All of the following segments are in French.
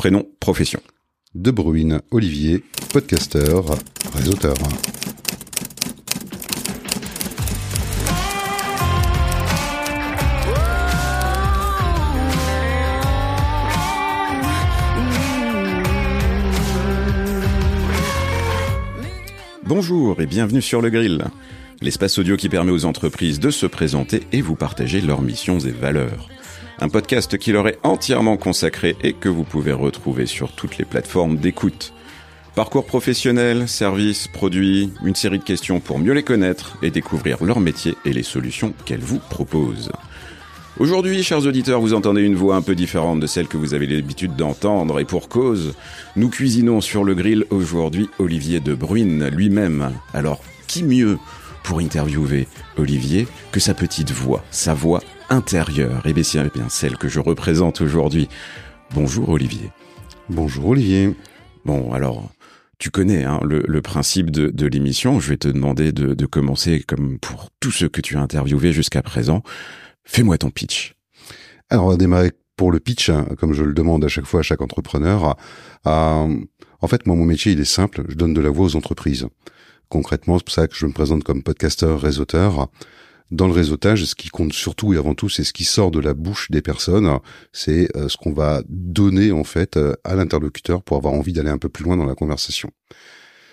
prénom, profession. De Bruyne, Olivier, podcasteur, réseauteur. Bonjour et bienvenue sur le grill, l'espace audio qui permet aux entreprises de se présenter et vous partager leurs missions et valeurs. Un podcast qui leur est entièrement consacré et que vous pouvez retrouver sur toutes les plateformes d'écoute. Parcours professionnel, services, produits, une série de questions pour mieux les connaître et découvrir leur métier et les solutions qu'elles vous proposent. Aujourd'hui, chers auditeurs, vous entendez une voix un peu différente de celle que vous avez l'habitude d'entendre, et pour cause, nous cuisinons sur le grill aujourd'hui Olivier de Bruyne lui-même. Alors, qui mieux pour interviewer Olivier que sa petite voix, sa voix intérieure Et bien, c'est bien celle que je représente aujourd'hui. Bonjour Olivier. Bonjour Olivier. Bon, alors, tu connais hein, le, principe de, l'émission. Je vais te demander de, de commencer comme pour tous ceux que tu as interviewés jusqu'à présent. Fais-moi ton pitch. Alors, on va démarrer pour le pitch, hein, comme je le demande à chaque fois à chaque entrepreneur. Euh, en fait, moi, mon métier, il est simple. Je donne de la voix aux entreprises. Concrètement, c'est pour ça que je me présente comme podcasteur, réseauteur. Dans le réseautage, ce qui compte surtout et avant tout, c'est ce qui sort de la bouche des personnes. C'est euh, ce qu'on va donner, en fait, euh, à l'interlocuteur pour avoir envie d'aller un peu plus loin dans la conversation.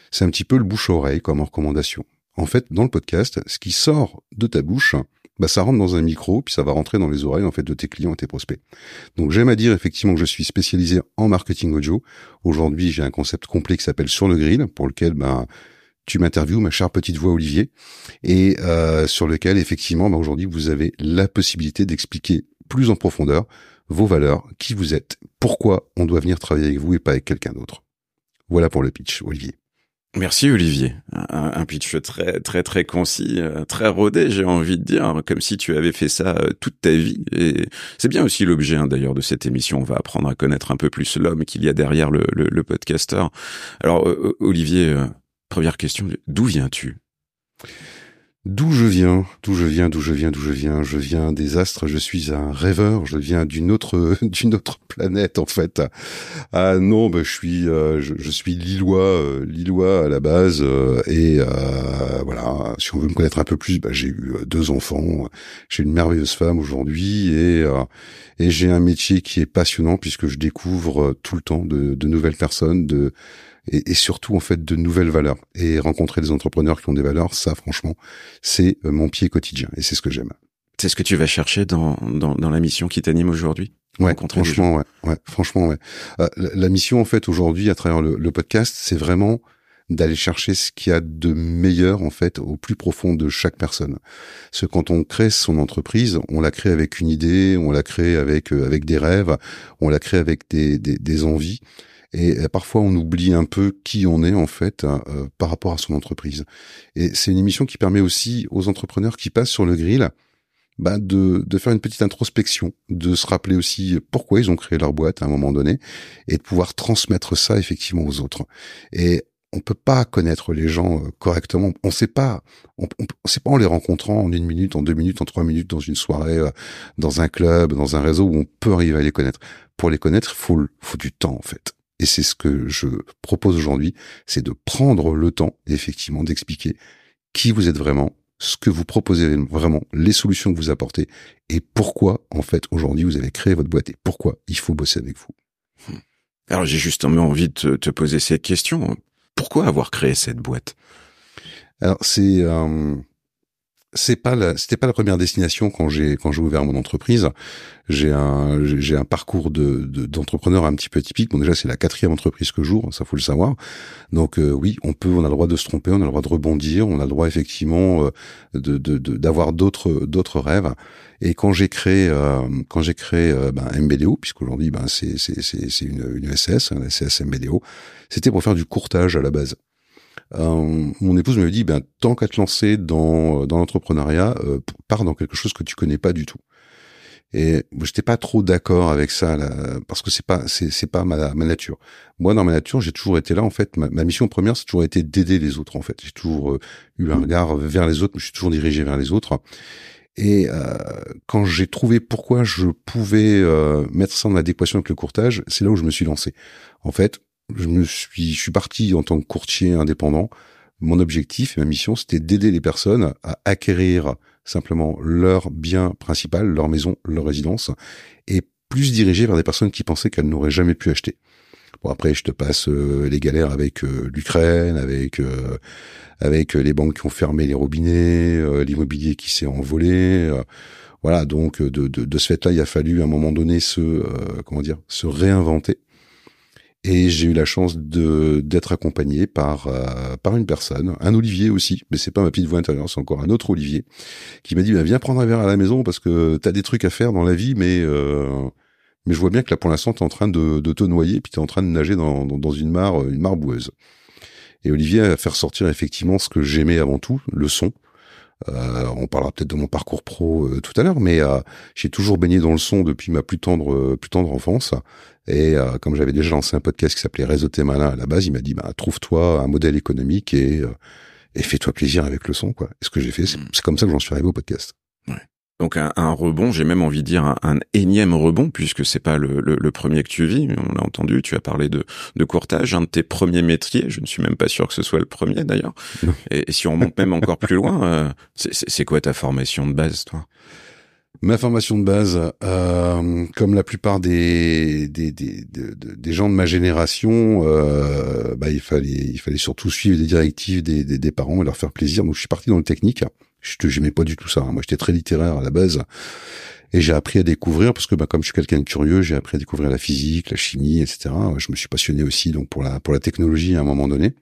C'est un petit peu le bouche-oreille comme recommandation. En fait, dans le podcast, ce qui sort de ta bouche, bah, ça rentre dans un micro, puis ça va rentrer dans les oreilles en fait de tes clients et tes prospects. Donc j'aime à dire effectivement que je suis spécialisé en marketing audio. Aujourd'hui, j'ai un concept complet qui s'appelle Sur le grill, pour lequel ben tu m'interviews, ma chère petite voix Olivier, et euh, sur lequel effectivement ben, aujourd'hui vous avez la possibilité d'expliquer plus en profondeur vos valeurs, qui vous êtes, pourquoi on doit venir travailler avec vous et pas avec quelqu'un d'autre. Voilà pour le pitch, Olivier. Merci Olivier. Un, pitch très très très concis, euh, très rodé, j'ai envie de dire, comme si tu avais fait ça euh, toute ta vie. Et c'est bien aussi l'objet hein, d'ailleurs de cette émission. On va apprendre à connaître un peu plus l'homme qu'il y a derrière le, le, podcasteur. Alors euh, Olivier, première question, d'où viens-tu? D'où je viens, d'où je viens, d'où je viens, d'où je viens? Je viens des astres, je suis un rêveur, je viens d'une autre d'une autre planète en fait. Ah non, bah, je suis euh, je, suis lillois, euh, lillois à la base euh, et voilà. Si on veut me connaître un peu plus, bah, j'ai eu deux enfants, j'ai une merveilleuse femme aujourd'hui et et j'ai un métier qui est passionnant puisque je découvre tout le temps de, de nouvelles personnes, de et, et, surtout en fait de nouvelles valeurs. Et rencontrer des entrepreneurs qui ont des valeurs, ça franchement, c'est euh, mon pied quotidien et c'est ce que j'aime. C'est ce que tu vas chercher dans, dans, dans la mission qui t'anime aujourd'hui? Ouais, franchement, ouais, ouais, franchement, ouais. Euh, la, mission en fait aujourd'hui à travers le, le podcast, c'est vraiment d'aller chercher ce qu'il y a de meilleur en fait au plus profond de chaque personne. Parce que quand on crée son entreprise, on la crée avec une idée, on la crée avec euh, avec des rêves, on la crée avec des, des, des envies. Et euh, parfois, on oublie un peu qui on est en fait hein, euh, par rapport à son entreprise. Et c'est une émission qui permet aussi aux entrepreneurs qui passent sur le grill bah de, de faire une petite introspection, de se rappeler aussi pourquoi ils ont créé leur boîte à un moment donné, et de pouvoir transmettre ça effectivement aux autres. Et on peut pas connaître les gens euh, correctement. On sait pas, on, on, sait pas en les rencontrant en une minute, en deux minutes, en trois minutes, dans une soirée, dans un club, dans un réseau où on peut arriver à les connaître. Pour les connaître, faut, faut du temps en fait. Et c'est ce que je propose aujourd'hui, c'est de prendre le temps, effectivement, d'expliquer qui vous êtes vraiment, ce que vous proposez vraiment, les solutions que vous apportez, et pourquoi, en fait, aujourd'hui, vous avez créé votre boîte et pourquoi il faut bosser avec vous. Hmm. Alors, j'ai justement envie de te, poser cette question. Pourquoi avoir créé cette boîte? Alors, c'est... Euh, c'est pas c'était pas la première destination quand j'ai quand j'ai ouvert mon entreprise. J'ai un j'ai un parcours de, d'entrepreneur un petit peu atypique. Bon déjà c'est la quatrième entreprise que j'ouvre, ça faut le savoir. Donc euh, oui, on peut, on a le droit de se tromper, on a le droit de rebondir, on a le droit effectivement euh, de, de, d'avoir d'autres d'autres rêves. Et quand j'ai créé euh, quand j'ai créé ben, MBDO, puisqu'aujourd'hui ben c'est c'est c'est, c'est une, une SS, un SS MBDO, c'était pour faire du courtage à la base. Euh, mon épouse me dit, ben, tant qu'à te lancer dans, dans l'entrepreneuriat, euh, pars dans quelque chose que tu connais pas du tout. Et j'étais pas trop d'accord avec ça, là, parce que c'est pas c'est c'est pas ma, ma nature. Moi, dans ma nature, j'ai toujours été là. En fait, ma, mission première, c'est toujours été d'aider les autres. En fait, j'ai toujours euh, eu un regard vers les autres, mais je suis toujours dirigé vers les autres. Et euh, quand j'ai trouvé pourquoi je pouvais euh, mettre ça en adéquation avec le courtage, c'est là où je me suis lancé. En fait, je me suis, je suis parti en tant que courtier indépendant. Mon objectif et ma mission, c'était d'aider les personnes à acquérir simplement leur bien principal, leur maison, leur résidence, et plus dirigé vers des personnes qui pensaient qu'elles n'auraient jamais pu acheter. Bon après, je te passe euh, les galères avec euh, l'Ukraine, avec euh, avec les banques qui ont fermé les robinets, l'immobilier qui s'est envolé. voilà, donc de, de, de ce fait-là, il a fallu à un moment donné se comment dire se réinventer. Et j'ai eu la chance de d'être accompagné par par une personne, un Olivier aussi, mais c'est pas ma petite voix intérieure, c'est encore un autre Olivier, qui m'a dit bah, viens prendre un verre à la maison parce que t'as des trucs à faire dans la vie, mais mais je vois bien que là, pour l'instant, tu es en train de, de te noyer, puis tu es en train de nager dans, dans, une mare, une mare boueuse. Et Olivier a fait ressortir effectivement ce que j'aimais avant tout, le son. Euh, on parlera peut-être de mon parcours pro euh, tout à l'heure, mais euh, j'ai toujours baigné dans le son depuis ma plus tendre, plus tendre enfance. Et comme j'avais déjà lancé un podcast qui s'appelait Réseau Malin à la base, il m'a dit bah, trouve-toi un modèle économique et, et fais-toi plaisir avec le son. Quoi. Et ce que j'ai fait, c'est mmh. comme ça que j'en suis arrivé au podcast. Donc un, rebond, j'ai même envie de dire un, énième rebond, puisque c'est pas le, le, premier que tu vis. On l'a entendu, tu as parlé de, de courtage, un de tes premiers métiers. Je ne suis même pas sûr que ce soit le premier d'ailleurs. Et, si on remonte même encore plus loin, euh, c'est quoi ta formation de base, toi? Ma formation de base, euh, comme la plupart des des, des, des, gens de ma génération, euh, bah, il fallait il fallait surtout suivre les directives des, des, des parents et leur faire plaisir. Donc je suis parti dans le technique. Je j'aimais pas du tout ça. Hein. Moi, j'étais très littéraire à la base. Et j'ai appris à découvrir, parce que bah, comme je suis quelqu'un de curieux, j'ai appris à découvrir la physique, la chimie, etc. Je me suis passionné aussi donc pour la pour la technologie à un moment donné,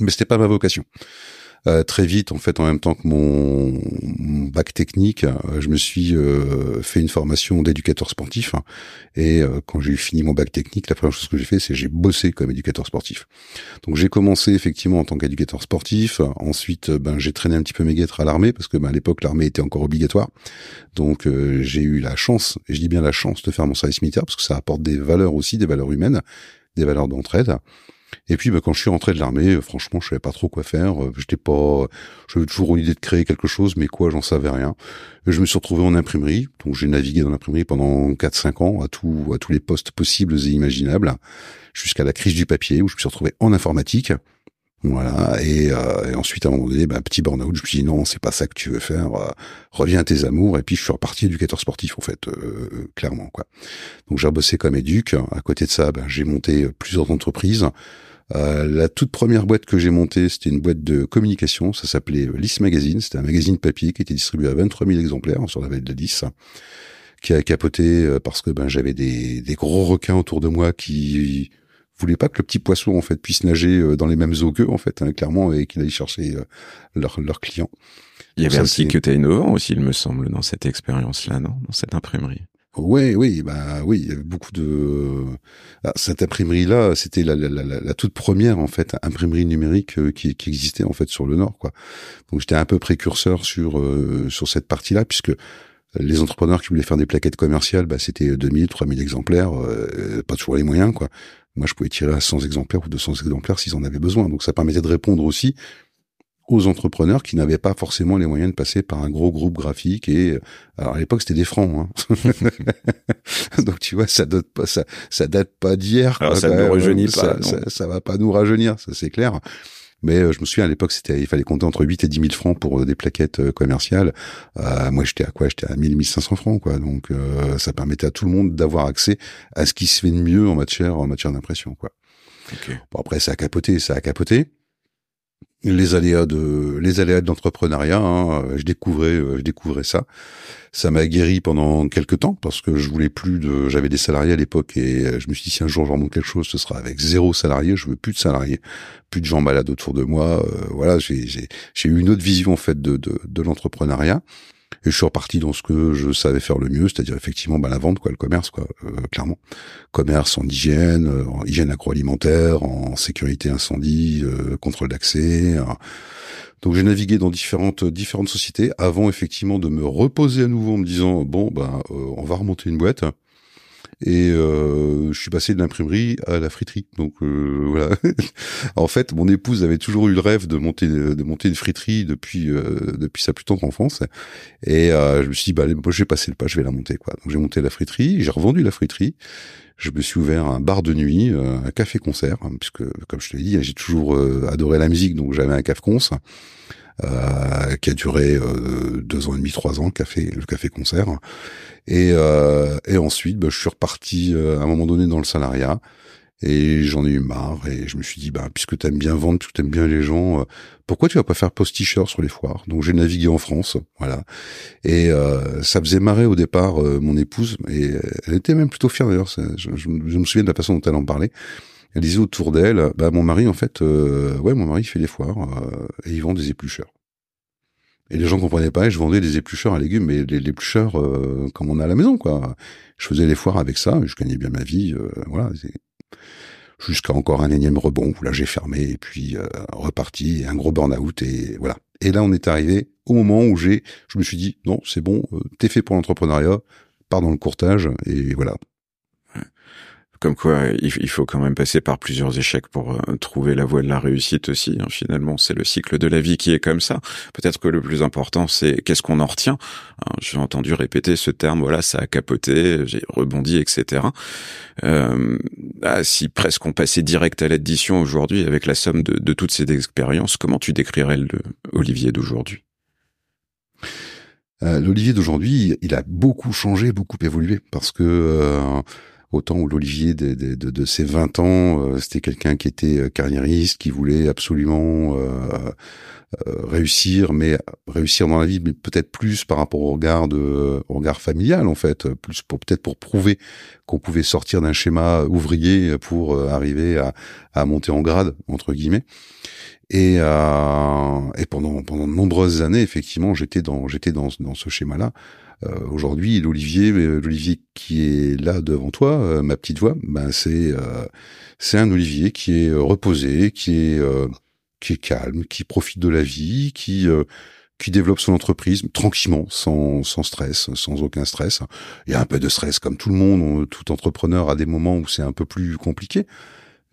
mais c'était pas ma vocation. Euh, très vite, en fait, en même temps que mon, bac technique, euh, je me suis euh, fait une formation d'éducateur sportif. Et quand j'ai fini mon bac technique, la première chose que j'ai fait, c'est j'ai bossé comme éducateur sportif. Donc j'ai commencé effectivement en tant qu'éducateur sportif. Ensuite, ben j'ai traîné un petit peu mes guêtres à l'armée parce que ben, à l'époque l'armée était encore obligatoire. Donc j'ai eu la chance, et je dis bien la chance, de faire mon service militaire parce que ça apporte des valeurs aussi, des valeurs humaines, des valeurs d'entraide. Et puis, bah, quand je suis rentré de l'armée, euh, franchement, je savais pas trop quoi faire. Euh, j'étais pas, j'avais toujours une idée de créer quelque chose, mais quoi, j'en savais rien. Et je me suis retrouvé en imprimerie. Donc, j'ai navigué dans l'imprimerie pendant 4-5 ans à tout, à tous les postes possibles et imaginables, jusqu'à la crise du papier où je me suis retrouvé en informatique. Voilà. Et, euh, et, ensuite, à un moment donné, bah, petit burn-out, je me suis dit non, c'est pas ça que tu veux faire. reviens à tes amours. Et puis, je suis reparti éducateur sportif, en fait, clairement, quoi. Donc, j'ai bossé comme éduc. À côté de ça, ben, j'ai monté plusieurs entreprises. Euh, la toute première boîte que j'ai montée, c'était une boîte de communication. Ça s'appelait Lys Magazine. C'était un magazine papier qui était distribué à 23 000 exemplaires sur la vallée de Lys, qui a capoté euh, parce que ben j'avais des gros requins autour de moi qui voulaient pas que le petit poisson en fait puisse nager euh, dans les mêmes eaux qu'eux en fait, hein, clairement, et qu'il aille chercher leurs leur clients. Il y avait un petit côté innovant aussi, il me semble, dans cette expérience-là, non? Dans cette imprimerie. Oui, oui, bah oui, il y avait beaucoup de. Ah, cette imprimerie-là, c'était la, la, la, la, toute première en fait imprimerie numérique euh, qui, qui, existait en fait sur le Nord, quoi. Donc j'étais un peu précurseur sur euh, sur cette partie-là, puisque les entrepreneurs qui voulaient faire des plaquettes commerciales, bah, c'était 2000, 3000 exemplaires, euh, pas toujours les moyens, quoi. Moi, je pouvais tirer à 100 exemplaires ou 200 exemplaires s'ils en avaient besoin. Donc ça permettait de répondre aussi aux entrepreneurs qui n'avaient pas forcément les moyens de passer par un gros groupe graphique et alors à l'époque c'était des francs hein. donc tu vois ça date pas ça ça date pas d'hier ça ne nous rajeunit pas ça, ça, va pas nous rajeunir ça c'est clair mais euh, je me souviens à l'époque c'était il fallait compter entre 8 et 10 000 francs pour euh, des plaquettes euh, commerciales. Euh, moi j'étais à quoi? J'étais à 1000 1500 francs quoi. Donc ça permettait à tout le monde d'avoir accès à ce qui se fait de mieux en matière en matière d'impression quoi. Okay. bon après ça a capoté ça a capoté les aléas de les aléas de l'entrepreneuriat. Hein, je découvrais euh, je découvrais ça. Ça m'a guéri pendant quelques temps parce que je voulais plus de. J'avais des salariés à l'époque et euh, je me suis dit si un jour je remonte quelque chose, ce sera avec zéro salarié. Je veux plus de salariés, plus de gens malades autour de moi. Euh, voilà, j'ai eu une autre vision en fait de, de l'entrepreneuriat. Et je suis reparti dans ce que je savais faire le mieux, c'est-à-dire effectivement bah, la vente, quoi, le commerce, quoi, euh, clairement. Commerce en hygiène, euh, en hygiène agroalimentaire, en sécurité incendie, euh, contrôle d'accès. Donc j'ai navigué dans différentes différentes sociétés avant effectivement de me reposer à nouveau en me disant bon bah on va remonter une boîte. Et euh, je suis passé de l'imprimerie à la friterie. Donc euh, voilà. en fait, mon épouse avait toujours eu le rêve de monter de monter une friterie depuis euh, depuis sa plus tendre enfance, et je me suis dit bah allez, moi, je vais passer le pas, je vais la monter quoi. Donc j'ai monté la friterie, j'ai revendu la friterie. Je me suis ouvert un bar de nuit, un café-concert, hein, puisque comme je te l'ai dit, j'ai toujours adoré la musique, donc j'avais un café-conce. Euh, qui a duré euh, deux ans et demi, trois ans, le café, le café concert. Et, euh, et ensuite, bah, je suis reparti à un moment donné dans le salariat. Et j'en ai eu marre et je me suis dit, bah, puisque t'aimes bien vendre, puisque t'aimes bien les gens, pourquoi tu vas pas faire posticheur sur les foires? Donc j'ai navigué en France, voilà. Et ça faisait marrer au départ mon épouse, et elle était même plutôt fière d'ailleurs. Je, je, me souviens de la façon dont elle en parlait. Elle disait autour d'elle, bah mon mari en fait, euh, ouais mon mari fait des foires euh, et il vend des éplucheurs. Et les gens comprenaient pas, et je vendais des éplucheurs à légumes, mais les éplucheurs euh, comme on a à la maison quoi. Je faisais des foires avec ça, je gagnais bien ma vie, voilà. Jusqu'à encore un énième rebond où là j'ai fermé et puis reparti, un gros burn-out et voilà. Et là on est arrivé au moment où j'ai, je me suis dit non c'est bon, t'es fait pour l'entrepreneuriat, pars dans le courtage et voilà. Comme quoi, il faut quand même passer par plusieurs échecs pour euh, trouver la voie de la réussite aussi. Hein. Finalement, c'est le cycle de la vie qui est comme ça. Peut-être que le plus important, c'est qu'est-ce qu'on en retient. Hein, j'ai entendu répéter ce terme, voilà, ça a capoté, j'ai rebondi, etc. Euh, ah, si presque on passait direct à l'addition aujourd'hui avec la somme de, toutes ces expériences, comment tu décrirais le Olivier d'aujourd'hui? Euh, L'Olivier d'aujourd'hui, il a beaucoup changé, beaucoup évolué, parce que Autant où l'Olivier de, de, de, ses 20 ans, euh, c'était quelqu'un qui était euh, carriériste, qui voulait absolument euh, réussir, mais réussir dans la vie, mais peut-être plus par rapport au regard de, au regard familial en fait, plus pour peut-être pour prouver qu'on pouvait sortir d'un schéma ouvrier pour arriver à, monter en grade entre guillemets. Et, et pendant de nombreuses années, effectivement, j'étais dans dans dans ce schéma-là. Euh, aujourd'hui, l'Olivier, euh, l'Olivier qui est là devant toi, euh, ma petite voix, ben c'est c'est un Olivier qui est reposé, qui est qui est calme, qui profite de la vie, qui qui développe son entreprise tranquillement, sans, sans stress, sans aucun stress. Il y a un peu de stress comme tout le monde, tout entrepreneur a des moments où c'est un peu plus compliqué.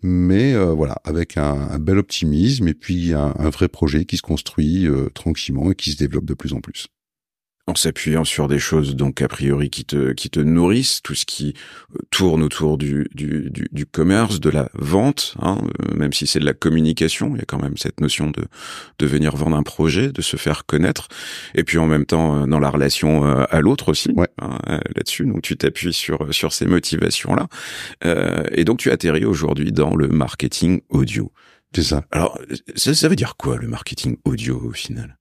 Mais voilà, avec un, bel optimisme et puis un, un, vrai projet qui se construit tranquillement et qui se développe de plus en plus en s'appuyant sur des choses donc a priori qui te qui te nourrissent, tout ce qui euh, tourne autour du du, du, commerce, de la vente, hein, euh, même si c'est de la communication, il y a quand même cette notion de de venir vendre un projet, de se faire connaître, et puis en même temps euh, dans la relation à l'autre aussi, hein, là-dessus. Donc tu t'appuies sur sur ces motivations là, et donc tu atterris aujourd'hui dans le marketing audio. C'est ça. Alors, ça, ça, veut dire quoi le marketing audio au final?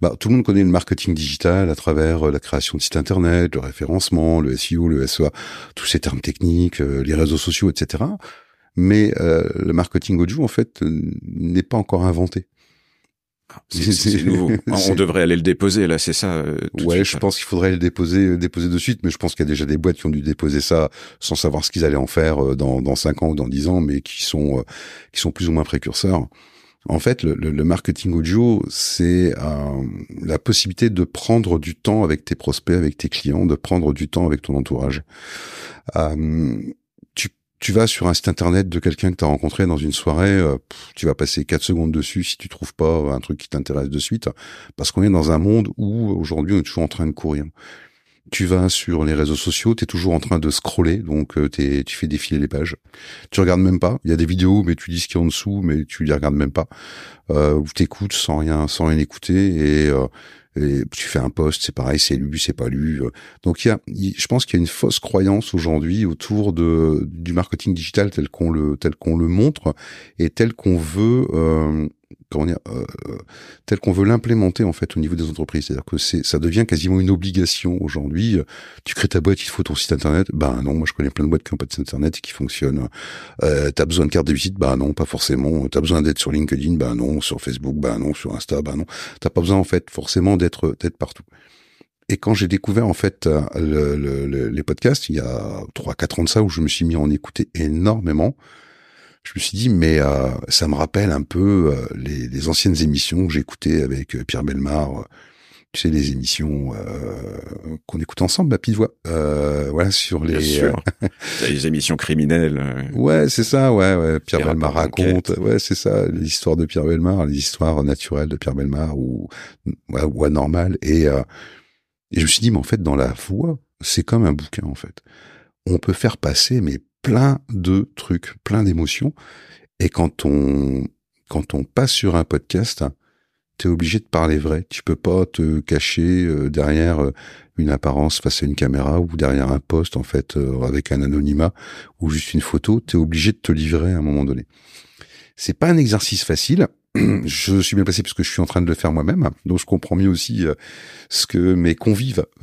Bah, tout le monde connaît le marketing digital à travers euh, la création de sites internet, le référencement, le SEO, le SEA, tous ces termes techniques, euh, les réseaux sociaux, etc. Mais euh, le marketing audio, en fait, n'est pas encore inventé. C'est nouveau. On devrait aller le déposer là, c'est ça. Euh, ouais, je pense qu'il faudrait le déposer, euh, déposer de suite, mais je pense qu'il y a déjà des boîtes qui ont dû déposer ça sans savoir ce qu'ils allaient en faire euh, dans dans cinq ans ou dans dix ans, mais qui sont qui sont plus ou moins précurseurs. En fait, le, le, marketing audio, c'est la possibilité de prendre du temps avec tes prospects, avec tes clients, de prendre du temps avec ton entourage. Euh, tu vas sur un site internet de quelqu'un que tu as rencontré dans une soirée, euh, tu vas passer 4 secondes dessus si tu trouves pas un truc qui t'intéresse de suite, parce qu'on est dans un monde où aujourd'hui on est toujours en train de courir. Tu vas sur les réseaux sociaux, tu es toujours en train de scroller, donc euh, tu fais défiler les pages. Tu regardes même pas. Il y a des vidéos, mais tu dis ce qu'il y a en dessous, mais tu les regardes même pas. Euh, ou t'écoutes sans rien, sans rien écouter, et euh, et tu fais un post, c'est pareil, c'est lu, c'est pas lu. Donc il y a, je pense qu'il y a une fausse croyance aujourd'hui autour de du marketing digital tel qu'on le tel qu'on le montre et tel qu'on veut euh, comment dire, euh, tel qu'on veut l'implémenter en fait au niveau des entreprises. C'est-à-dire que c'est, ça devient quasiment une obligation aujourd'hui. Tu crées ta boîte, il faut ton site internet. Ben non, moi je connais plein de boîtes qui n'ont pas de site internet et qui fonctionnent. Euh, t'as besoin de carte de visite? Ben non, pas forcément. T'as besoin d'être sur LinkedIn? Ben non, sur Facebook? Ben non, sur Insta? Ben non. T'as pas besoin en fait forcément d'être d'être partout. Et quand j'ai découvert en fait le, le, les podcasts, il y a trois quatre ans de ça, où je me suis mis à en écouter énormément, je me suis dit mais euh, ça me rappelle un peu euh, les, les, anciennes émissions que j'écoutais avec euh, Pierre Belmar tu sais, les émissions euh, qu'on écoute ensemble, ma petite voix. Euh, voilà, sur les... Bien sûr. les émissions criminelles. Euh. Ouais, c'est ça, ouais, ouais. Pierre Belmar raconte. Ouais, c'est ça, l'histoire de Pierre Belmar, les histoires naturelles de Pierre Belmar ou, ouais, ou anormales. Et, et je me suis dit, mais en fait, dans la voix, c'est comme un bouquin, en fait. On peut faire passer, mais plein de trucs, plein d'émotions. Et quand on, quand on passe sur un podcast, tu es obligé de parler vrai. Tu peux pas te cacher euh, derrière euh, une apparence face à une caméra ou derrière un poste en fait euh, avec un anonymat ou juste une photo. Tu es obligé de te livrer à un moment donné. C'est pas un exercice facile. je suis bien placé parce que je suis en train de le faire moi-même, donc je comprends mieux aussi ce que mes convives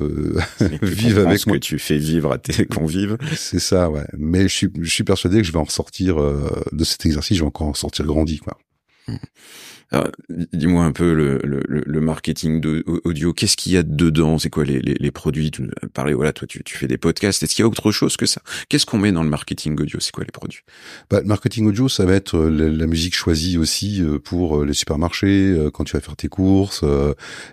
vivent avec ce moi. que tu fais vivre à tes convives. C'est ça, ouais. Mais je suis, je suis persuadé que je vais en ressortir de cet exercice, je vais encore en sortir grandi, quoi. Mmh. Dis-moi un peu le, le, le marketing audio. Qu'est-ce qu'il y a dedans? C'est quoi les, les, les, produits? Tu parlais, voilà, toi, tu, tu fais des podcasts. Est-ce qu'il y a autre chose que ça? Qu'est-ce qu'on met dans le marketing audio? C'est quoi les produits? Bah, Le marketing audio, ça va être euh, la, musique choisie aussi euh, pour euh, les supermarchés, quand tu vas faire tes courses.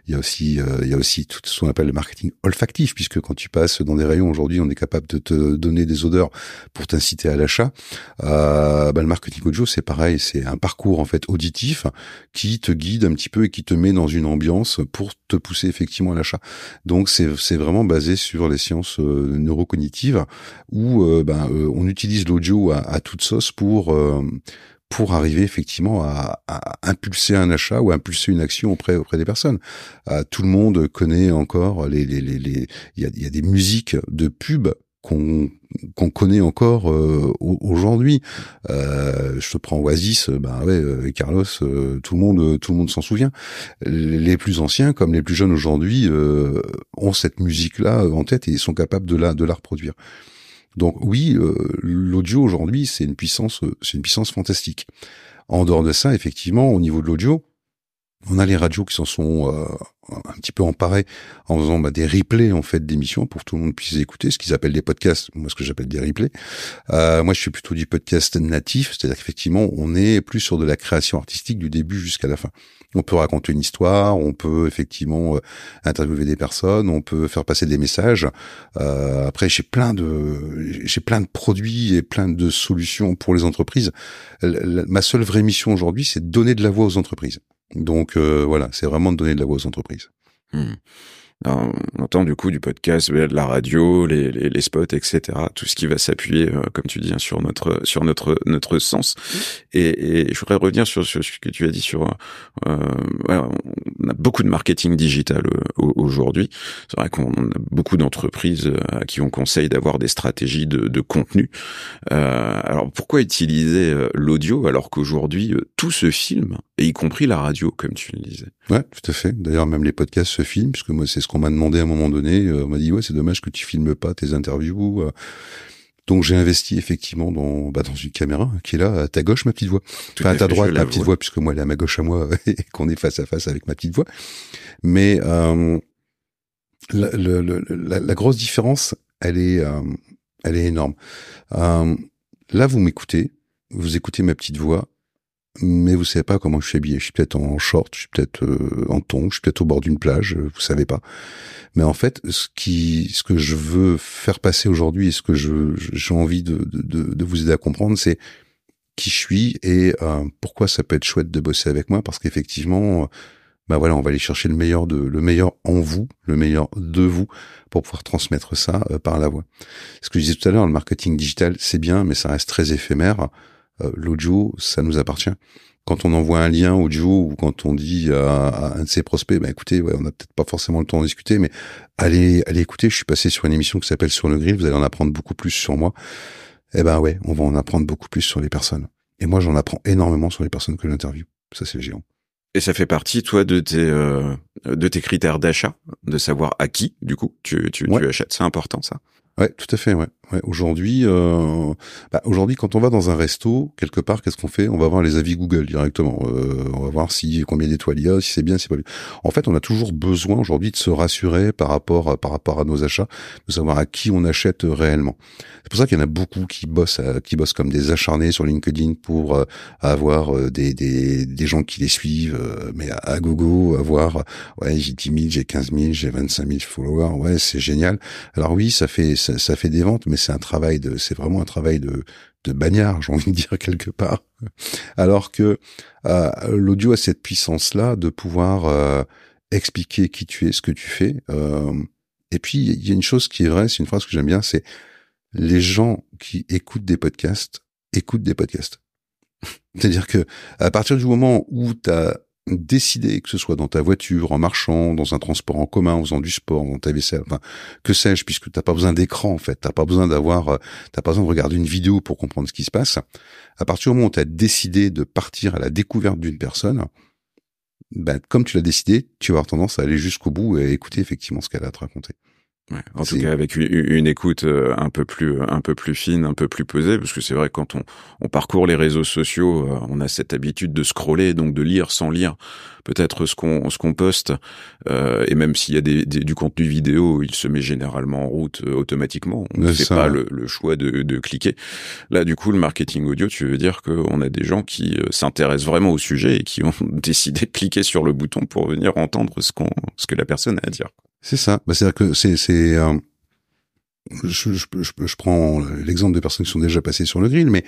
Il y a aussi, il y a aussi tout ce qu'on appelle le marketing olfactif, puisque quand tu passes dans des rayons aujourd'hui, on est capable de te donner des odeurs pour t'inciter à l'achat. bah, le marketing audio, c'est pareil, c'est un parcours en fait auditif qui te guide un petit peu et qui te met dans une ambiance pour te pousser effectivement à l'achat. Donc c'est vraiment basé sur les sciences euh, neurocognitives où euh, ben, euh, on utilise l'audio à, à, toute sauce pour pour arriver effectivement à, à, impulser un achat ou impulser une action auprès auprès des personnes. tout le monde connaît encore les les les il y a, y a des musiques de pub qu'on qu'on connaît encore euh, aujourd'hui. Euh, je te prends Oasis, ben ouais, euh, Carlos, tout le monde, tout le monde s'en souvient. Les plus anciens, comme les plus jeunes aujourd'hui, ont cette musique-là en tête et sont capables de la de la reproduire. Donc oui, l'audio aujourd'hui, c'est une puissance, c'est une puissance fantastique. En dehors de ça, effectivement, au niveau de l'audio, on a les radios qui s'en sont euh, un petit peu emparés en faisant bah, des replays en fait d'émissions pour que tout le monde puisse écouter, ce qu'ils appellent des podcasts, moi ce que j'appelle des replays. Euh, moi je suis plutôt du podcast natif, c'est-à-dire qu'effectivement on est plus sur de la création artistique du début jusqu'à la fin. On peut raconter une histoire, on peut effectivement euh, interviewer des personnes, on peut faire passer des messages. Après j'ai plein de j'ai plein de produits et plein de solutions pour les entreprises. ma seule vraie mission aujourd'hui c'est de donner de la voix aux entreprises. Donc euh, voilà, c'est vraiment de donner de la voix aux entreprises. Hmm on entend du coup du podcast, de la radio, les, les, les spots, etc. Tout ce qui va s'appuyer, euh, comme tu dis, hein, sur notre sur notre notre sens. Et, et, je voudrais revenir sur, sur, ce que tu as dit sur. Euh, on a beaucoup de marketing digital euh, aujourd'hui. C'est vrai qu'on a beaucoup d'entreprises euh, à qui on conseille d'avoir des stratégies de, de contenu. alors pourquoi utiliser l'audio alors qu'aujourd'hui tout se filme, et y compris la radio, comme tu le disais? Ouais, tout à fait. D'ailleurs, même les podcasts se filment, puisque moi c'est ce qu'on m'a demandé à un moment donné. Euh, on m'a dit ouais, c'est dommage que tu filmes pas tes interviews. Euh. Donc j'ai investi effectivement dans bah, dans une caméra qui est là à ta gauche ma petite voix, enfin à ta droite ma petite voix puisque moi elle est à ma gauche à moi et qu'on est face à face avec ma petite voix. Mais euh, la, la, la, grosse différence, elle est euh, elle est énorme. Euh, là vous m'écoutez, vous écoutez ma petite voix mais vous savez pas comment je suis habillé. Je suis peut-être en short, je suis peut-être euh, en tongs, je suis peut-être au bord d'une plage, vous savez pas. Mais en fait, ce qui, ce que je veux faire passer aujourd'hui et ce que je j'ai envie de, de, de, vous aider à comprendre, c'est qui je suis et euh, pourquoi ça peut être chouette de bosser avec moi, parce qu'effectivement, bah voilà, on va aller chercher le meilleur de le meilleur en vous, le meilleur de vous pour pouvoir transmettre ça euh, par la voix. Ce que je disais tout à l'heure, le marketing digital, c'est bien, mais ça reste très éphémère. Euh, l'audio, ça nous appartient. Quand on envoie un lien audio ou quand on dit à, un de ses prospects, ben écoutez, ouais, on n'a peut-être pas forcément le temps de discuter, mais allez, allez écouter. Je suis passé sur une émission qui s'appelle Sur le grill. Vous allez en apprendre beaucoup plus sur moi. Eh ben ouais, on va en apprendre beaucoup plus sur les personnes. Et moi, j'en apprends énormément sur les personnes que j'interviewe. Ça, c'est le géant. Et ça fait partie, toi, de tes euh, de tes critères d'achat, de savoir à qui, du coup, tu tu, tu achètes. C'est important, ça. Ouais, tout à fait. Ouais. Ouais, aujourd'hui, euh, bah, aujourd'hui, quand on va dans un resto quelque part, qu'est-ce qu'on fait? On va voir les avis Google directement. Euh, on va voir si combien d'étoiles il y a, si c'est bien, si c'est pas bien. En fait, on a toujours besoin aujourd'hui de se rassurer par rapport par rapport à nos achats, de savoir à qui on achète réellement. C'est pour ça qu'il y en a beaucoup qui bossent qui bossent comme des acharnés sur LinkedIn pour euh, avoir euh, des, des, des gens qui les suivent, euh, mais à, à, gogo, avoir ouais j'ai 10 000, j'ai 15 000, j'ai 25 000 followers, ouais c'est génial. Alors oui, ça fait ça, ça fait des ventes, mais c'est un travail de, c'est vraiment un travail de, de bagnard, j'ai envie de dire quelque part. Alors que euh, l'audio a cette puissance-là de pouvoir euh, expliquer qui tu es, ce que tu fais. Euh, et puis il y a une chose qui est vraie, c'est une phrase que j'aime bien, c'est les gens qui écoutent des podcasts écoutent des podcasts. C'est-à-dire que à partir du moment où tu as décider, que ce soit dans ta voiture, en marchant, dans un transport en commun, en faisant du sport, dans ta vaisselle, enfin, que sais-je, puisque t'as pas besoin d'écran, en fait. T'as pas besoin d'avoir, euh, t'as pas besoin de regarder une vidéo pour comprendre ce qui se passe. À partir du moment où t'as décidé de partir à la découverte d'une personne, ben, comme tu l'as décidé, tu vas avoir tendance à aller jusqu'au bout et écouter effectivement ce qu'elle a à te raconter. Ouais, en tout cas, avec une, écoute euh, un peu plus, un peu plus fine, un peu plus posée, parce que c'est vrai que quand on, on parcourt les réseaux sociaux, euh, on a cette habitude de scroller, donc de lire sans lire peut-être ce qu'on ce qu'on poste, euh, et même s'il y a des, du contenu vidéo, il se met généralement en route automatiquement. On ne fait pas le, le, choix de, de cliquer. Là, du coup, le marketing audio, tu veux dire qu'on a des gens qui s'intéressent vraiment au sujet et qui ont décidé de cliquer sur le bouton pour venir entendre ce qu'on ce que la personne a à dire. C'est ça. Bah, C'est-à-dire que c'est, c'est euh, je, je, je, prends l'exemple de personnes qui sont déjà passées sur le grill, mais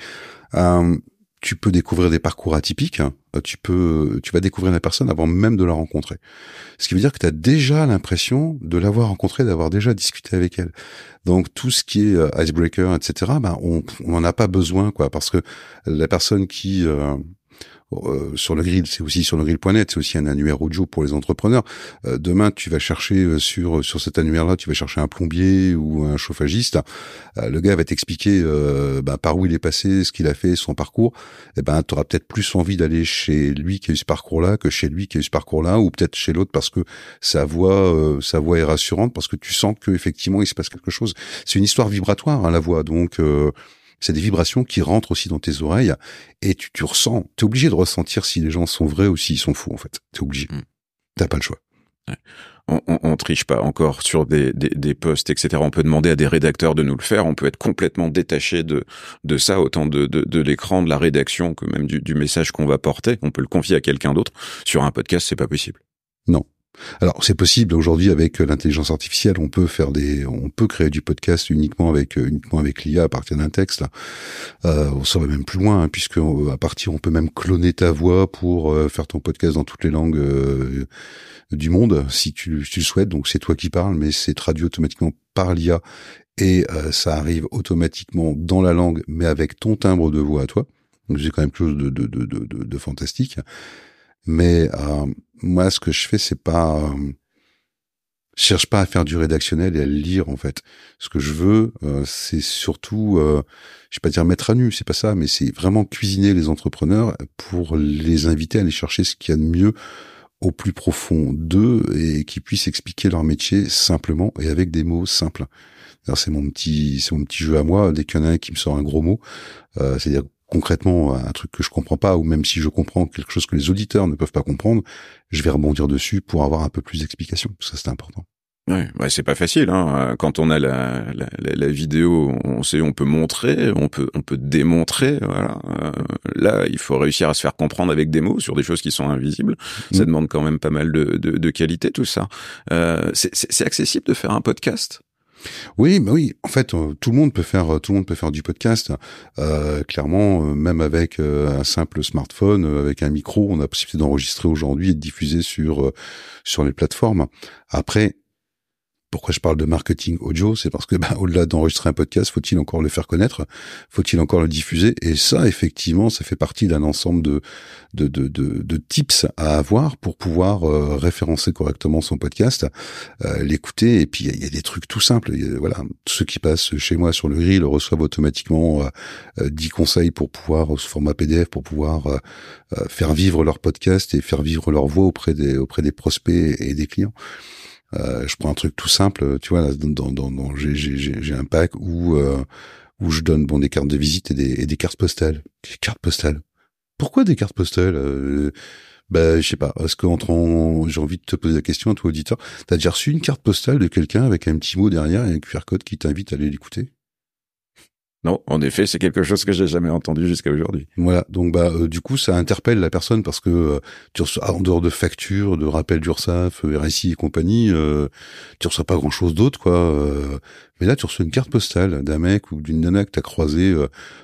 euh, tu peux découvrir des parcours atypiques. Hein. Tu peux, tu vas découvrir la personne avant même de la rencontrer. Ce qui veut dire que tu as déjà l'impression de l'avoir rencontrée, d'avoir déjà discuté avec elle. Donc tout ce qui est euh, icebreaker, etc. Ben on n'en a pas besoin, quoi, parce que la personne qui euh, euh, sur le grill, c'est aussi sur le grill.net, c'est aussi un annuaire audio pour les entrepreneurs. Euh, demain, tu vas chercher euh, sur sur cet annuaire-là, tu vas chercher un plombier ou un chauffagiste. le gars va t'expliquer bah, par où il est passé, ce qu'il a fait, son parcours. Et eh ben, tu auras peut-être plus envie d'aller chez lui qui a eu ce parcours-là que chez lui qui a eu ce parcours-là, ou peut-être chez l'autre parce que sa voix sa voix est rassurante, parce que tu sens que effectivement il se passe quelque chose. C'est une histoire vibratoire hein, la voix, donc c'est des vibrations qui rentrent aussi dans tes oreilles et tu, tu ressens, t'es obligé de ressentir si les gens sont vrais ou s'ils sont faux en fait. T'es obligé. Mm. T'as pas le choix. On, on, triche pas encore sur des, des, des posts, etc. On peut demander à des rédacteurs de nous le faire. On peut être complètement détaché de, de ça, autant de, de, de l'écran, de la rédaction que même du, du message qu'on va porter. On peut le confier à quelqu'un d'autre. Sur un podcast, c'est pas possible. Non, alors c'est possible aujourd'hui avec l'intelligence artificielle, on peut faire des, on peut créer du podcast uniquement avec euh, uniquement avec l'IA à partir d'un texte. Euh, on va même plus loin hein, puisque euh, à partir, on peut même cloner ta voix pour euh, faire ton podcast dans toutes les langues du monde si tu, tu le souhaites. Donc c'est toi qui parles, mais c'est traduit automatiquement par l'IA et ça arrive automatiquement dans la langue, mais avec ton timbre de voix à toi. Donc c'est quand même quelque chose de, de, de, de fantastique. Mais euh, moi, ce que je fais, c'est pas, euh, cherche pas à faire du rédactionnel et à le lire en fait. Ce que je veux, euh, c'est surtout, euh, je vais pas dire mettre à nu, c'est pas ça, mais c'est vraiment cuisiner les entrepreneurs pour les inviter à aller chercher ce qu'il y a de mieux au plus profond d'eux et qui puissent expliquer leur métier simplement et avec des mots simples. C'est mon petit, c'est mon petit jeu à moi. Dès qu'il y en a un qui me sort un gros mot, euh, c'est-à-dire concrètement un truc que je comprends pas ou même si je comprends quelque chose que les auditeurs ne peuvent pas comprendre, je vais rebondir dessus pour avoir un peu plus d'explications. Ça c'est important. Ouais, ouais c'est pas facile. Hein. Quand on a la, la, la, vidéo, on sait, on peut montrer, on peut, on peut démontrer. Voilà. Euh, là, il faut réussir à se faire comprendre avec des mots sur des choses qui sont invisibles. Ça mmh. demande quand même pas mal de, de, de qualité, tout ça. Euh, c'est accessible de faire un podcast? Oui, bah oui. En fait, euh, tout le monde peut faire, tout le monde peut faire du podcast. Euh, clairement, euh, même avec un simple smartphone, avec un micro, on a possibilité d'enregistrer aujourd'hui et de diffuser sur sur les plateformes. Après, pourquoi je parle de marketing audio C'est parce que bah, au-delà d'enregistrer un podcast, faut-il encore le faire connaître Faut-il encore le diffuser? Et ça, effectivement, ça fait partie d'un ensemble de de, de, de, tips à avoir pour pouvoir euh, référencer correctement son podcast, euh, l'écouter. Et puis, il y, a des trucs tout simples. voilà, ceux qui passent chez moi sur le grill reçoivent automatiquement euh, 10 conseils pour pouvoir, sous format PDF, pour pouvoir euh, faire vivre leur podcast et faire vivre leur voix auprès des, auprès des prospects et des clients. Je prends un truc tout simple, tu vois, là, dans, dans, dans j'ai un pack où où je donne bon des cartes de visite et des, et des cartes postales. Des cartes postales. Pourquoi des cartes postales euh, Ben je sais pas. Est-ce qu'entre j'ai envie de te poser la question, toi auditeur, t'as déjà reçu une carte postale de quelqu'un avec un petit mot derrière et un QR code qui t'invite à aller l'écouter? Non, en effet, c'est quelque chose que j'ai jamais entendu jusqu'à aujourd'hui. Voilà, donc bah euh, du coup ça interpelle la personne parce que euh, tu reçois en dehors de factures, de rappels d'URSSAF, euh, RSI et compagnie, euh, tu reçois pas grand chose d'autre quoi. mais là tu reçois une carte postale d'un mec ou d'une nana que t'as croisé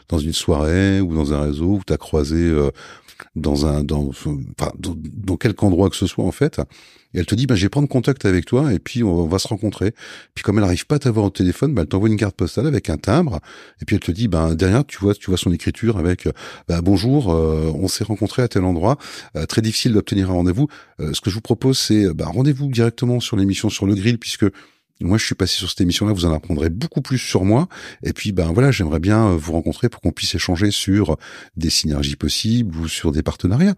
dans une soirée ou dans un réseau, ou t'as croisé dans un dans, enfin, dans, dans quelque endroit que ce soit en fait et elle te dit, bah, je vais prendre contact avec toi et puis on va se rencontrer. Puis comme elle n'arrive pas à t'avoir au téléphone, bah, elle t'envoie une carte postale avec un timbre. Et puis elle te dit, bah, derrière, tu vois, tu vois son écriture avec, bah, bonjour, euh, on s'est rencontré à tel endroit. Euh, très difficile d'obtenir un rendez-vous. Euh, ce que je vous propose, c'est, rendez-vous directement sur l'émission sur le grill puisque moi, je suis passé sur cette émission-là, vous en apprendrez beaucoup plus sur moi. Et puis, ben voilà, j'aimerais bien euh, vous rencontrer pour qu'on puisse échanger sur des synergies possibles ou sur des partenariats.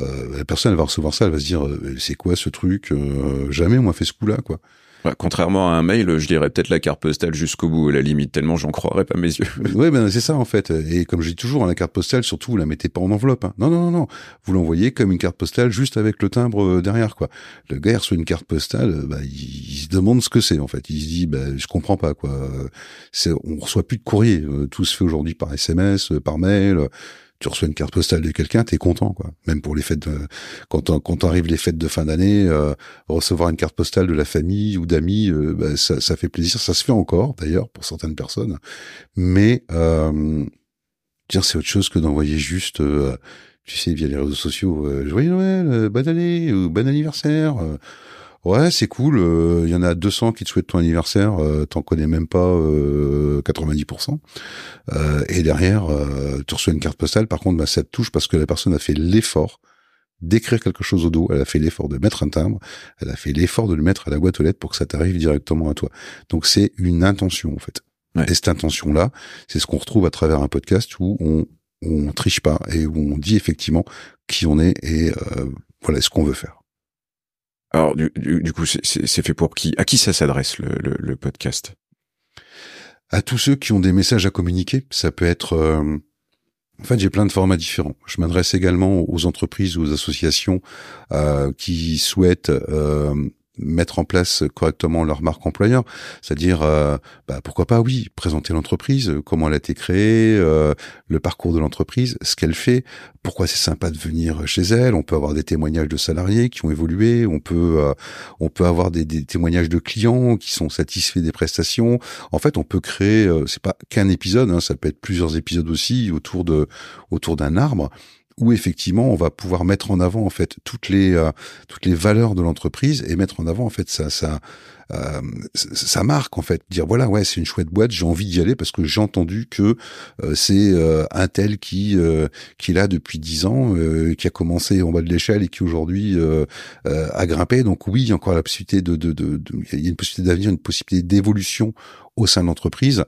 Euh, la personne, elle va recevoir ça, elle va se dire, euh, c'est quoi ce truc Jamais on m'a fait ce coup-là, quoi contrairement à un mail, je dirais peut-être la carte postale jusqu'au bout, à la limite, tellement j'en croirais pas mes yeux. oui, ben c'est ça en fait. Et comme je dis toujours, la carte postale, surtout, vous la mettez pas en enveloppe. Hein. Non, non, non, non. Vous l'envoyez comme une carte postale, juste avec le timbre euh, derrière, quoi. Le gars reçoit une carte postale, euh, bah, il, se demande ce que c'est en fait. Il se dit, bah, je comprends pas, quoi. C'est, on reçoit plus de courrier. Euh, tout se fait aujourd'hui par SMS, par mail tu reçois une carte postale de quelqu'un, t'es content, quoi. Même pour les fêtes, de, quand quand arrivent les fêtes de fin d'année, euh, recevoir une carte postale de la famille ou d'amis, euh, bah, ça, ça, fait plaisir. Ça se fait encore, d'ailleurs, pour certaines personnes. Mais euh, dire c'est autre chose que d'envoyer juste, tu sais, via les réseaux sociaux, joyeux Noël, bonne année ou bon anniversaire. Ouais, c'est cool. Il euh, y en a 200 qui te souhaitent ton anniversaire. Euh, T'en connais même pas euh, 90%. Euh, et derrière, euh, tu reçois une carte postale. Par contre, bah, ça te touche parce que la personne a fait l'effort d'écrire quelque chose au dos. Elle a fait l'effort de mettre un timbre. Elle a fait l'effort de le mettre à la boîte aux lettres pour que ça t'arrive directement à toi. Donc c'est une intention en fait. Et cette intention-là, c'est ce qu'on retrouve à travers un podcast où on on triche pas et où on dit effectivement qui on est et voilà ce qu'on veut faire. Alors du, du, coup, c'est fait pour qui? À qui ça s'adresse le, podcast? À tous ceux qui ont des messages à communiquer. Ça peut être euh, en fait, j'ai plein de formats différents. Je m'adresse également aux entreprises ou aux associations euh, qui souhaitent euh, mettre en place correctement leur marque employeur, c'est-à-dire euh, bah, pourquoi pas oui présenter l'entreprise, euh, comment elle a été créée, euh, le parcours de l'entreprise, ce qu'elle fait, pourquoi c'est sympa de venir chez elle. On peut avoir des témoignages de salariés qui ont évolué, on peut on peut avoir des, des, témoignages de clients qui sont satisfaits des prestations. En fait, on peut créer c'est pas qu'un épisode, hein, ça peut être plusieurs épisodes aussi autour de autour d'un arbre où effectivement on va pouvoir mettre en avant en fait toutes les euh, toutes les valeurs de l'entreprise et mettre en avant en fait ça ça euh, marque en fait. Dire voilà ouais c'est une chouette boîte j'ai envie d'y aller parce que j'ai entendu que euh, c'est euh, un tel qui qui est depuis dix ans qui a commencé en bas de l'échelle et qui aujourd'hui a grimpé. Donc oui il y a encore la possibilité de de, de, y a une possibilité d'avenir une possibilité d'évolution au sein de l'entreprise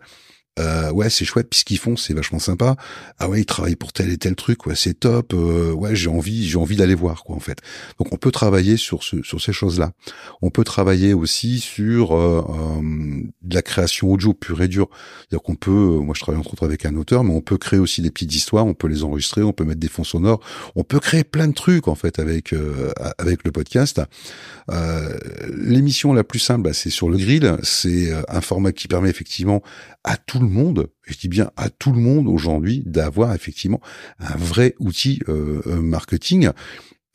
euh, ouais c'est chouette puis ce qu'ils font c'est vachement sympa. Ah ouais ils travaillent pour tel et tel truc ouais c'est top euh, ouais j'ai envie j'ai envie d'aller voir quoi en fait. Donc on peut travailler sur ce, sur ces choses là on peut travailler aussi sur euh, euh de la création audio pure et dure. C'est-à-dire qu'on peut moi je travaille entre autres avec un auteur mais on peut créer aussi des petites histoires on peut les enregistrer on peut mettre des fonds sonores. On peut créer plein de trucs en fait avec avec le podcast. L'émission la plus simple bah, c'est sur le grill. C'est un format qui permet effectivement à tout le monde, je dis bien à tout le monde aujourd'hui, d'avoir effectivement un vrai outil euh, euh, marketing.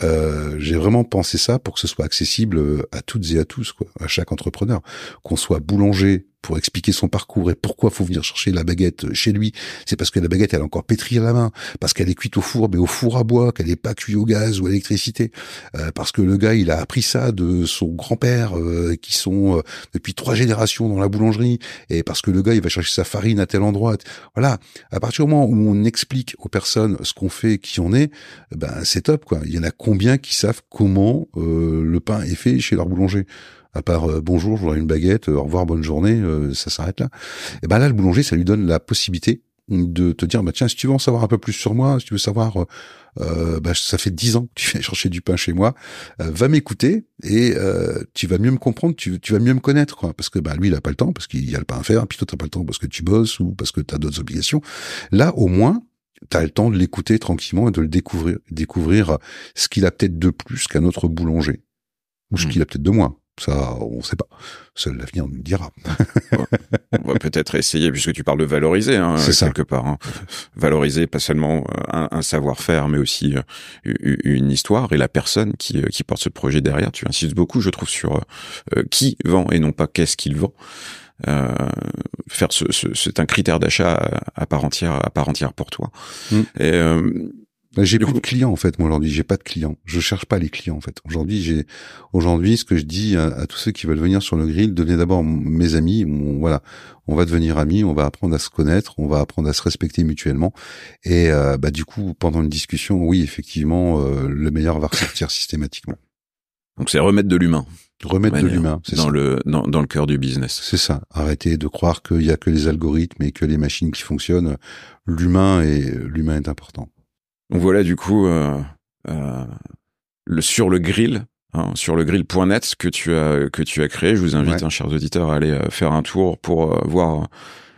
Euh, j'ai vraiment pensé ça pour que ce soit accessible à toutes et à tous, à chaque entrepreneur, qu'on soit boulanger, pour expliquer son parcours et pourquoi faut venir chercher la baguette chez lui. C'est parce que la baguette, elle est encore pétrie à la main, parce qu'elle est cuite au four, mais au four à bois, qu'elle n'est pas cuite au gaz ou à l'électricité, euh, parce que le gars, il a appris ça de son grand-père, euh, qui sont euh, depuis trois générations dans la boulangerie, et parce que le gars, il va chercher sa farine à tel endroit. Voilà. À partir du moment où on explique aux personnes ce qu'on fait, qui on est, ben c'est top, quoi. Il y en a combien qui savent comment le pain est fait chez leur boulanger? À part euh, bonjour, je voudrais une baguette, euh, au revoir, bonne journée, euh, ça s'arrête là. Et ben là, le boulanger, ça lui donne la possibilité de te dire bah tiens si tu veux en savoir un peu plus sur moi si tu veux savoir euh, bah, ça fait dix ans que tu viens chercher du pain chez moi euh, va m'écouter et euh, tu vas mieux me comprendre tu, tu vas mieux me connaître quoi parce que bah lui il a pas le temps parce qu'il y a le pain à faire puis toi t'as pas le temps parce que tu bosses ou parce que tu as d'autres obligations là au moins tu as le temps de l'écouter tranquillement et de le découvrir découvrir ce qu'il a peut-être de plus qu'un autre boulanger ou ce mmh. qu'il a peut-être de moins ça, on ne sait pas. Seul l'avenir nous le dira. on va peut-être essayer, puisque tu parles de valoriser, hein, quelque part. Hein. Valoriser pas seulement euh, un, savoir-faire, mais aussi euh, une histoire et la personne qui, euh, qui porte ce projet derrière. Tu insistes beaucoup, je trouve, sur qui vend et non pas qu'est-ce qu'il vend. faire ce, c'est un critère d'achat à part entière, à part entière pour toi. Mm. Et j'ai plus de clients en fait moi aujourd'hui, j'ai pas de clients. Je cherche pas les clients en fait. Aujourd'hui, j'ai aujourd'hui ce que je dis à, tous ceux qui veulent venir sur le grill, devenez d'abord mes amis, voilà, on va devenir amis, on va apprendre à se connaître, on va apprendre à se respecter mutuellement et euh, bah du coup pendant une discussion, oui, effectivement, euh, le meilleur va ressortir systématiquement. Donc c'est remettre de l'humain. Remettre de l'humain, c'est dans ça. le dans, dans le cœur du business. C'est ça. Arrêter de croire qu'il y a que les algorithmes et que les machines qui fonctionnent. L'humain est l'humain est important. Donc voilà du coup euh, euh, le sur le grill hein, sur le grill.net que tu as que tu as créé. Je vous invite, hein, chers auditeurs, à aller euh, faire un tour pour euh, voir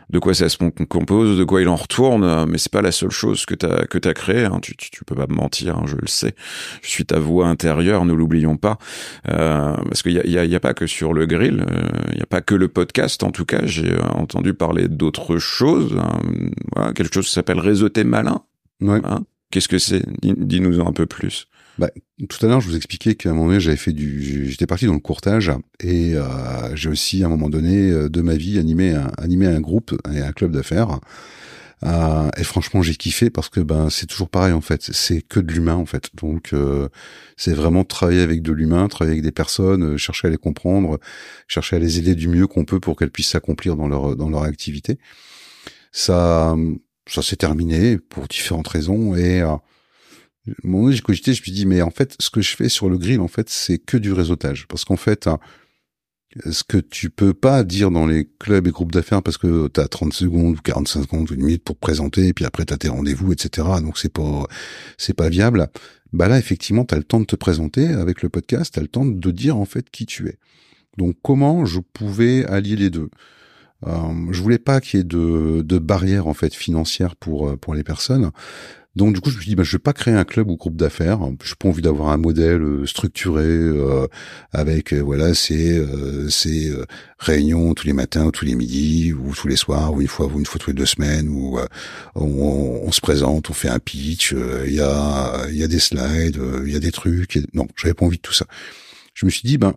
de quoi ça se compose, de quoi il en retourne, mais c'est pas la seule chose que t'as que t'as créé. Hein. Tu, tu, tu, peux pas me mentir, hein, je le sais. Je suis ta voix intérieure, ne l'oublions pas, euh, parce qu'il y a, y, a, y a, pas que sur le grill, il y a pas que le podcast. En tout cas, j'ai entendu parler d'autres choses. Hein. Voilà, quelque chose qui s'appelle réseauter malin. Ouais. Qu'est-ce que c'est? Dis-nous un peu plus. Bah, tout à l'heure, je vous expliquais qu'à un moment donné, j'avais fait du, j'étais parti dans le courtage et euh, j'ai aussi, à un moment donné euh, de ma vie, animé un, animé un groupe et un club d'affaires. Euh, et franchement, j'ai kiffé parce que ben c'est toujours pareil en fait. C'est que de l'humain en fait. Donc euh, c'est vraiment travailler avec de l'humain, travailler avec des personnes, euh, chercher à les comprendre, chercher à les aider du mieux qu'on peut pour qu'elles puissent s'accomplir dans leur dans leur activité. Ça ça s'est terminé pour différentes raisons et euh, moment j'ai cogité, je me suis dit mais en fait ce que je fais sur le grill en fait c'est que du réseautage. Parce qu'en fait euh, ce que tu peux pas dire dans les clubs et groupes d'affaires parce que tu as 30 secondes ou 45 secondes ou une minute pour te présenter et puis après tu as tes rendez-vous etc donc c'est pas c'est pas viable. Bah là effectivement tu as le temps de te présenter avec le podcast tu as le temps de dire en fait qui tu es. Donc comment je pouvais allier les deux? Euh, je voulais pas qu'il y ait de, de barrières en fait financières pour euh, pour les personnes. Donc du coup, je me suis dit, bah, je vais pas créer un club ou groupe d'affaires. Je pas envie d'avoir un modèle euh, structuré euh, avec voilà, c'est c'est réunions tous les matins, ou tous les midis, ou tous les soirs, ou une fois, ou une fois tous les deux semaines, où on, on, se présente, on fait un pitch, il y a il y a des slides, il y a des trucs. Et... Non, j'avais pas envie de tout ça. Je me suis dit, ben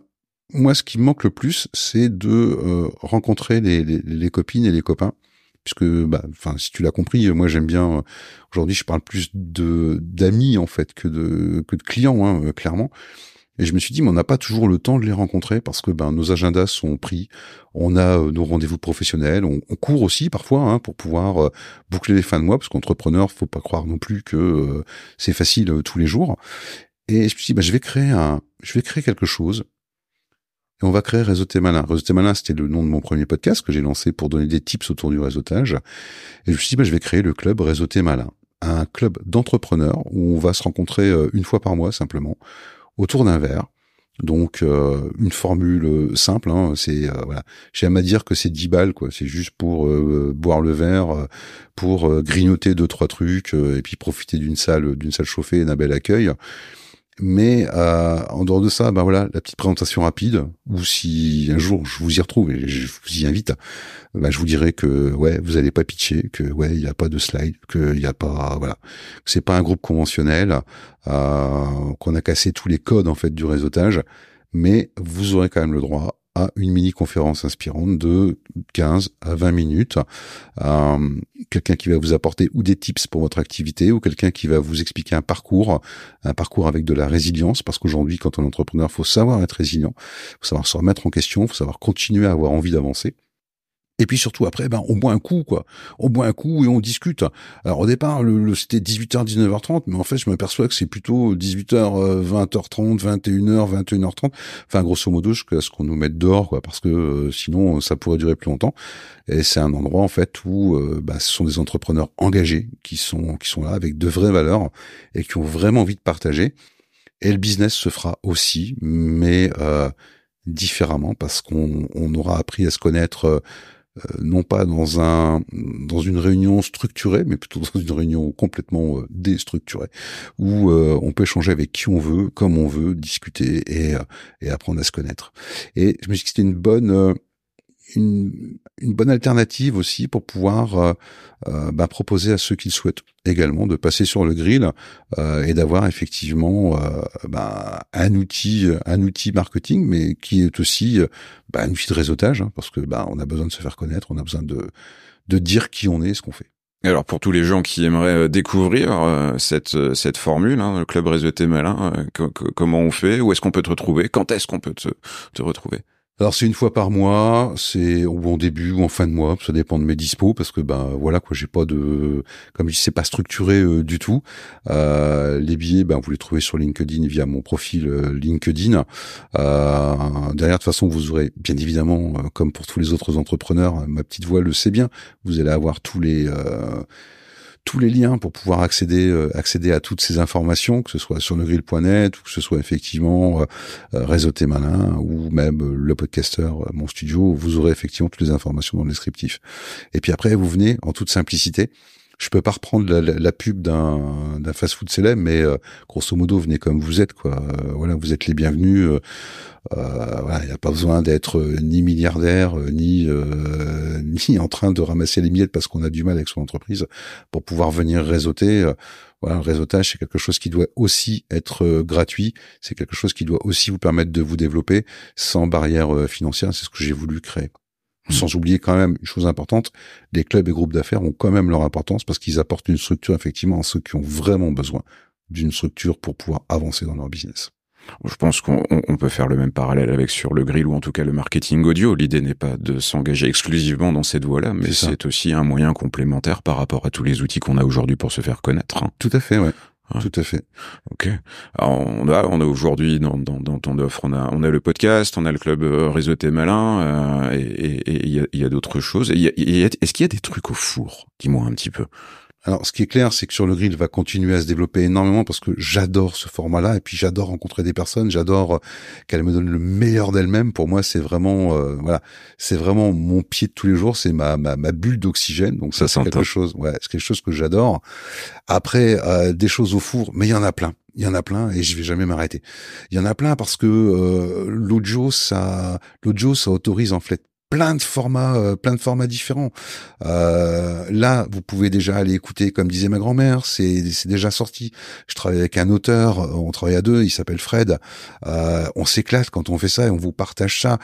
moi, ce qui me manque le plus, c'est de euh, rencontrer les, les, les, copines et les copains, puisque, bah, enfin, si tu l'as compris, moi j'aime bien. Euh, aujourd'hui, je parle plus de d'amis en fait que de que de clients, hein, euh, clairement. Et je me suis dit, mais on n'a pas toujours le temps de les rencontrer parce que ben nos agendas sont pris. On a nos rendez-vous professionnels, on, on, court aussi parfois hein, pour pouvoir boucler les fins de mois, parce qu'entrepreneur, faut pas croire non plus que c'est facile tous les jours. Et je me suis dit, ben, je vais créer un, je vais créer quelque chose et on va créer Réseauté Malin. Réseauté Malin, c'était le nom de mon premier podcast que j'ai lancé pour donner des tips autour du réseautage. Et je me suis dit, bah, je vais créer le club Réseauté Malin. Un club d'entrepreneurs où on va se rencontrer euh, une fois par mois simplement autour d'un verre. Donc euh, une formule euh, simple, hein, c'est voilà. J'aime à dire que c'est 10 balles quoi. C'est juste pour boire le verre, pour grignoter deux trois trucs et puis profiter d'une salle d'une salle chauffée et d'un bel accueil. Mais euh, en dehors de ça, ben voilà, la petite présentation rapide. Ou si un jour je vous y retrouve et je vous y invite, ben je vous dirai que ouais, vous allez pas pitcher, que ouais, il n'y a pas de slide, qu'il n'y a pas voilà, c'est pas un groupe conventionnel, euh, qu'on a cassé tous les codes en fait du réseautage, mais vous aurez quand même le droit à une mini-conférence inspirante de 15 à 20 minutes. Euh, quelqu'un qui va vous apporter ou des tips pour votre activité ou quelqu'un qui va vous expliquer un parcours, un parcours avec de la résilience, parce qu'aujourd'hui, quand on est entrepreneur, faut savoir être résilient, faut savoir se remettre en question, faut savoir continuer à avoir envie d'avancer. Et puis surtout après, ben on boit un coup quoi. On boit un coup et on discute. Alors au départ, le, c'était 18h 19h30, mais en fait je m'aperçois que c'est plutôt 18h 20h30, 21h 21h30. Enfin grosso modo jusqu'à ce qu'on nous mette dehors quoi, parce que euh, sinon ça pourrait durer plus longtemps. Et c'est un endroit en fait où euh, ben, ce sont des entrepreneurs engagés qui sont qui sont là avec de vraies valeurs et qui ont vraiment envie de partager. Et le business se fera aussi, mais euh, différemment parce qu'on on aura appris à se connaître euh, non pas dans un dans une réunion structurée, mais plutôt dans une réunion complètement euh, déstructurée, où euh, on peut échanger avec qui on veut, comme on veut, discuter et, et apprendre à se connaître. Et je me dis que c'était une bonne une, une, bonne alternative aussi pour pouvoir euh, euh, bah, proposer à ceux qui le souhaitent également de passer sur le grill euh, et d'avoir effectivement bah, un outil un outil marketing mais qui est aussi bah, un outil de réseautage hein, parce que bah, on a besoin de se faire connaître on a besoin de de dire qui on est ce qu'on fait. Alors pour tous les gens qui aimeraient découvrir cette cette formule, hein, le club réseauté malin, comment on fait, où est-ce qu'on peut te retrouver, quand est-ce qu'on peut te, te retrouver? Alors c'est une fois par mois, c'est ou en début ou en fin de mois, ça dépend de mes dispos parce que ben voilà quoi, j'ai pas de comme je dis c'est pas structuré euh, du tout. Euh, les billets ben vous les trouvez sur LinkedIn via mon profil euh, LinkedIn. Euh, derrière de toute façon vous aurez bien évidemment comme pour tous les autres entrepreneurs, ma petite voix le sait bien, vous allez avoir tous les tous les liens pour pouvoir accéder euh, accéder à toutes ces informations, que ce soit sur negrill.net ou que ce soit effectivement euh, euh Réseauté Malin ou même euh, le podcaster Mon Studio, vous aurez effectivement toutes les informations dans le descriptif. Et puis après, vous venez en toute simplicité je peux pas reprendre la, la, pub d'un fast-food célèbre, mais euh, grosso modo, venez comme vous êtes, quoi. Euh, voilà, vous êtes les bienvenus. Euh, voilà, il n'y a pas besoin d'être ni milliardaire, ni ni en train de ramasser les miettes parce qu'on a du mal avec son entreprise pour pouvoir venir réseauter. voilà, le réseautage, c'est quelque chose qui doit aussi être gratuit. C'est quelque chose qui doit aussi vous permettre de vous développer sans barrière financière. C'est ce que j'ai voulu créer. Sans oublier quand même une chose importante, les clubs et groupes d'affaires ont quand même leur importance parce qu'ils apportent une structure effectivement à ceux qui ont vraiment besoin d'une structure pour pouvoir avancer dans leur business. Je pense qu'on peut faire le même parallèle avec sur le grill ou en tout cas le marketing audio. L'idée n'est pas de s'engager exclusivement dans cette voie-là, mais c'est aussi un moyen complémentaire par rapport à tous les outils qu'on a aujourd'hui pour se faire connaître. Hein. Tout à fait, ouais. Tout à fait. Ok. Alors on a, on a aujourd'hui dans, dans, dans, ton offre, on a, on a le podcast, on a le club euh, Réseauté Malin, euh, et il y a, y a d'autres choses. Est-ce qu'il y a des trucs au four? Dis-moi un petit peu. Alors, ce qui est clair, c'est que sur le grill va continuer à se développer énormément parce que j'adore ce format-là et puis j'adore rencontrer des personnes, j'adore euh, qu'elles me donnent le meilleur d'elles-mêmes. Pour moi, c'est vraiment, euh, voilà, c'est vraiment mon pied de tous les jours, c'est ma, ma, ma bulle d'oxygène. Donc ça, c'est quelque chose, ouais, c'est quelque chose que j'adore. Après, euh, des choses au four, mais il y en a plein. Il y en a plein et je vais jamais m'arrêter. Il y en a plein parce que l'audio, ça, l'audio, ça autorise en fait plein de formats, euh, plein de formats différents. Euh, là, vous pouvez déjà aller écouter, comme disait ma grand-mère, c'est déjà sorti. Je travaille avec un auteur, on travaille à deux, il s'appelle Fred. Euh, on s'éclate quand on fait ça et on vous partage ça.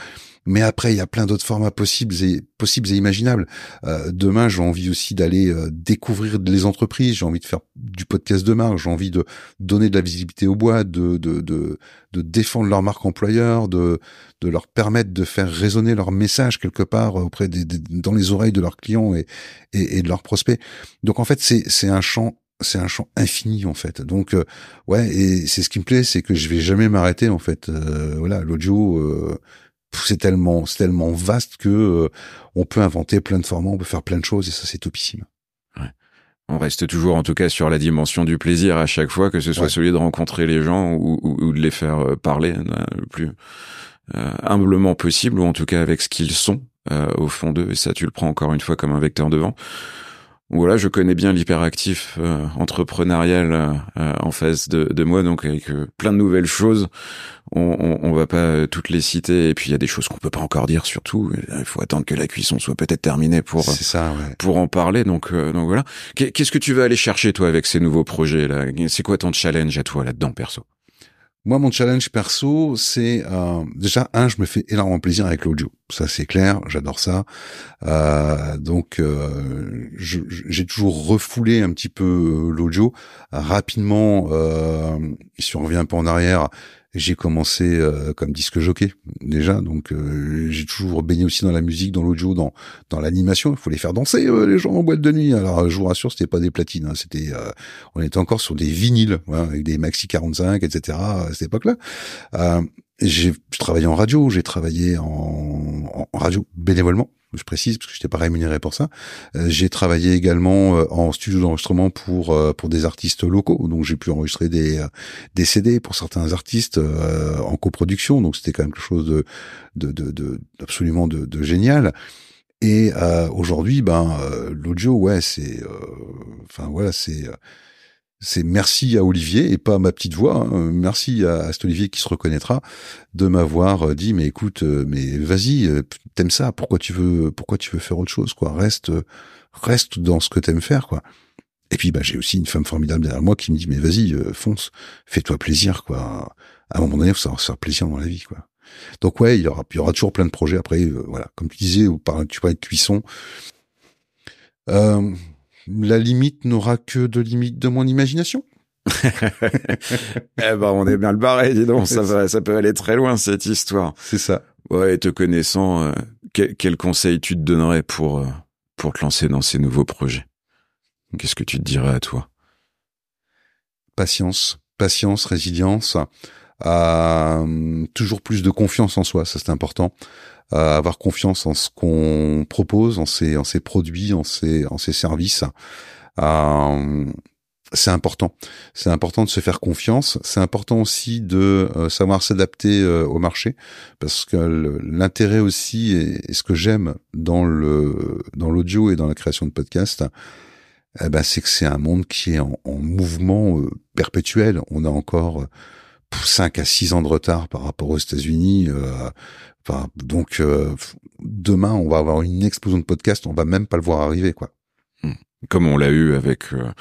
Mais après, il y a plein d'autres formats possibles et possibles et imaginables. Euh, demain, j'ai envie aussi d'aller euh, découvrir les entreprises. J'ai envie de faire du podcast de marque. J'ai envie de donner de la visibilité aux boîtes, de de de, de défendre leur marque employeur, de de leur permettre de faire résonner leur message quelque part auprès des, dans les oreilles de leurs clients et, et, et de leurs prospects. Donc en fait, c'est c'est un champ c'est un champ infini en fait. Donc euh, ouais, et c'est ce qui me plaît, c'est que je vais jamais m'arrêter en fait. Euh, voilà, l'audio, euh, c'est tellement, c'est tellement vaste que euh, on peut inventer plein de formats, on peut faire plein de choses et ça c'est topissime. Ouais. On reste toujours en tout cas sur la dimension du plaisir à chaque fois, que ce soit celui de rencontrer les gens ou, ou, de les faire euh, parler euh, le plus humblement possible ou en tout cas avec ce qu'ils sont au fond d'eux et ça tu le prends encore une fois comme un vecteur devant voilà, je connais bien l'hyperactif euh, entrepreneurial euh, en face de, de, moi, donc avec euh, plein de nouvelles choses. On, on, on, va pas toutes les citer, et puis il y a des choses qu'on peut pas encore dire, surtout. Il faut attendre que la cuisson soit peut-être terminée pour ça, ouais. pour en parler. Donc donc voilà. Qu'est-ce que tu vas aller chercher toi avec ces nouveaux projets là C'est quoi ton challenge à toi là-dedans, perso? Moi, mon challenge perso, c'est euh, déjà un, je me fais énormément plaisir avec l'audio. Ça, c'est clair, j'adore ça. Euh, donc, euh, j'ai toujours refoulé un petit peu l'audio. Rapidement, si on revient un peu en arrière, j'ai commencé euh, comme disque jockey déjà, donc euh, j'ai toujours baigné aussi dans la musique, dans l'audio, dans dans l'animation. Il faut les faire danser euh, les gens en boîte de nuit. Alors je vous rassure, c'était pas des platines, hein, c'était on était encore sur des vinyles avec des maxi 45, etc. à cette époque-là. J'ai travaillé en radio, j'ai travaillé en, en radio bénévolement je précise parce que j'étais pas rémunéré pour ça. Euh, j'ai travaillé également euh, en studio d'enregistrement pour euh, pour des artistes locaux, donc j'ai pu enregistrer des des CD pour certains artistes en coproduction, donc c'était quand même quelque chose de de de, de absolument de, de génial. Et aujourd'hui, ben l'audio, ouais, c'est, enfin voilà, c'est c'est merci à Olivier et pas à ma petite voix. Hein. Merci à, cet Olivier qui se reconnaîtra de m'avoir euh, dit mais écoute euh, mais vas-y euh, t'aimes ça pourquoi tu veux pourquoi tu veux faire autre chose quoi? Reste reste dans ce que t'aimes faire quoi. Et puis bah j'ai aussi une femme formidable derrière moi qui me dit mais vas-y fonce fais-toi plaisir quoi. À un moment donné faut savoir faire plaisir dans la vie quoi. Donc ouais il y aura il y aura toujours plein de projets après voilà comme tu disais tu parlais de cuisson. Euh, la limite n'aura que de limite de mon imagination. eh ben, on est bien le barré, dis donc. Ça, ça peut aller très loin, cette histoire. C'est ça. Ouais, te connaissant, euh, quel, conseil tu te donnerais pour, euh, pour te lancer dans ces nouveaux projets? Qu'est-ce que tu te dirais à toi? Patience, patience, résilience, euh, toujours plus de confiance en soi, ça c'est important avoir confiance en ce qu'on propose, en ses, en ses produits, en ses, en ses services. Euh, c'est important. C'est important de se faire confiance. C'est important aussi de euh, savoir s'adapter euh, au marché, parce que l'intérêt aussi et, ce que j'aime dans le dans l'audio et dans la création de podcasts, eh ben c'est que c'est un monde qui est en, en mouvement perpétuel. On a encore 5 à 6 ans de retard par rapport aux États-Unis. Euh, enfin, donc euh, demain, on va avoir une explosion de podcasts, on va même pas le voir arriver, quoi. Hmm. Comme on l'a eu avec euh,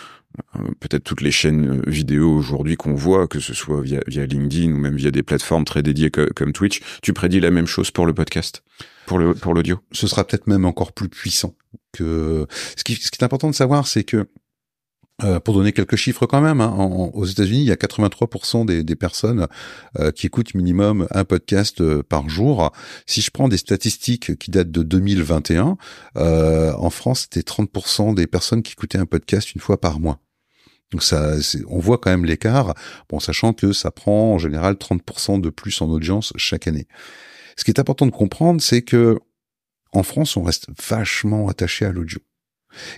peut-être toutes les chaînes vidéo aujourd'hui qu'on voit, que ce soit via, via LinkedIn ou même via des plateformes très dédiées comme Twitch, tu prédis la même chose pour le podcast, pour le pour l'audio? Ce sera peut-être même encore plus puissant que ce qui, ce qui est important de savoir, c'est que euh, pour donner quelques chiffres quand même, hein, aux États-Unis, il y a 83% des, des personnes euh, qui écoutent minimum un podcast euh, par jour. Si je prends des statistiques qui datent de 2021, en France, c'était 30% des personnes qui écoutaient un podcast une fois par mois. Donc ça, on voit quand même l'écart, bon, sachant que ça prend en général 30% de plus en audience chaque année. Ce qui est important de comprendre, c'est que en France, on reste vachement attaché à l'audio.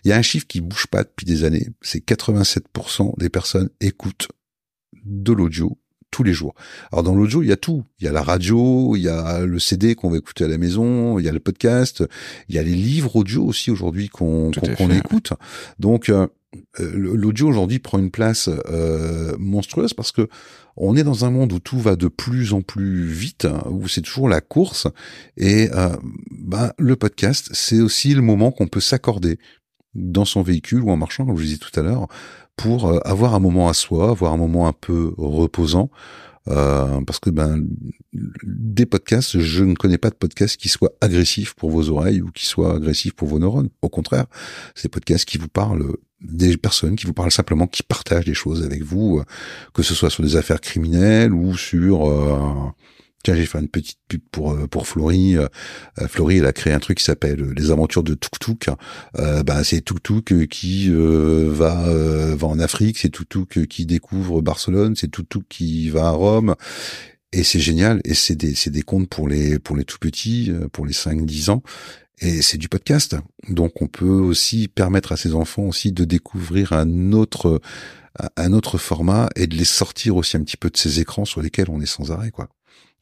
Il y a un chiffre qui bouge pas depuis des années, c'est 87% des personnes écoutent de l'audio tous les jours. Alors dans l'audio, il y a tout. Il y a la radio, il y a le CD qu'on va écouter à la maison, il y a le podcast, il y a les livres audio aussi aujourd'hui qu'on écoute. Donc euh, euh, l'audio aujourd'hui prend une place euh, monstrueuse parce que on est dans un monde où tout va de plus en plus vite, où c'est toujours la course. Et bah, le podcast, c'est aussi le moment qu'on peut s'accorder dans son véhicule ou en marchant, comme je disais tout à l'heure, pour euh, avoir un moment à soi, avoir un moment un peu reposant. Euh, parce que ben des podcasts, je ne connais pas de podcast qui soit agressif pour vos oreilles ou qui soit agressif pour vos neurones. Au contraire, c'est des podcasts qui vous parlent des personnes qui vous parlent simplement, qui partagent des choses avec vous, euh, que ce soit sur des affaires criminelles ou sur Tiens, j'ai fait une petite pub pour euh, pour Florie. Euh, euh, elle a créé un truc qui s'appelle Les Aventures de Tuk Tuk. Euh, ben, c'est Tuk Tuk qui va va en Afrique, c'est Tuk Tuk qui découvre Barcelone, c'est Tuk Tuk qui va à Rome. Et c'est génial. Et c'est des c'est des contes pour les pour les tout petits, pour les 5-10 ans. Et c'est du podcast. Donc on peut aussi permettre à ces enfants aussi de découvrir un autre un autre format et de les sortir aussi un petit peu de ces écrans sur lesquels on est sans arrêt, quoi.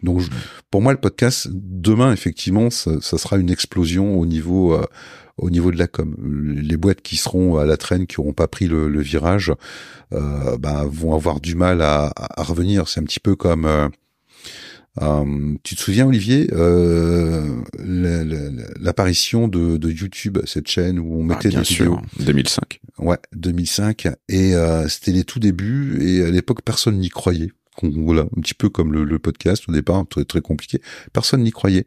Donc, pour moi, le podcast demain, effectivement, ça, sera une explosion au niveau euh, au niveau de la com. Les boîtes qui seront à la traîne, qui n'auront pas pris le, virage, euh, bah, vont avoir du mal à, à revenir. C'est un petit peu comme euh, euh tu te souviens, Olivier, euh, l'apparition de, de, YouTube, cette chaîne où on mettait ah, bien des sûr, 2005. Ouais, 2005. Et euh, c'était les tout débuts. Et à l'époque, personne n'y croyait voilà, un petit peu comme le, podcast au départ, très, très compliqué. Personne n'y croyait.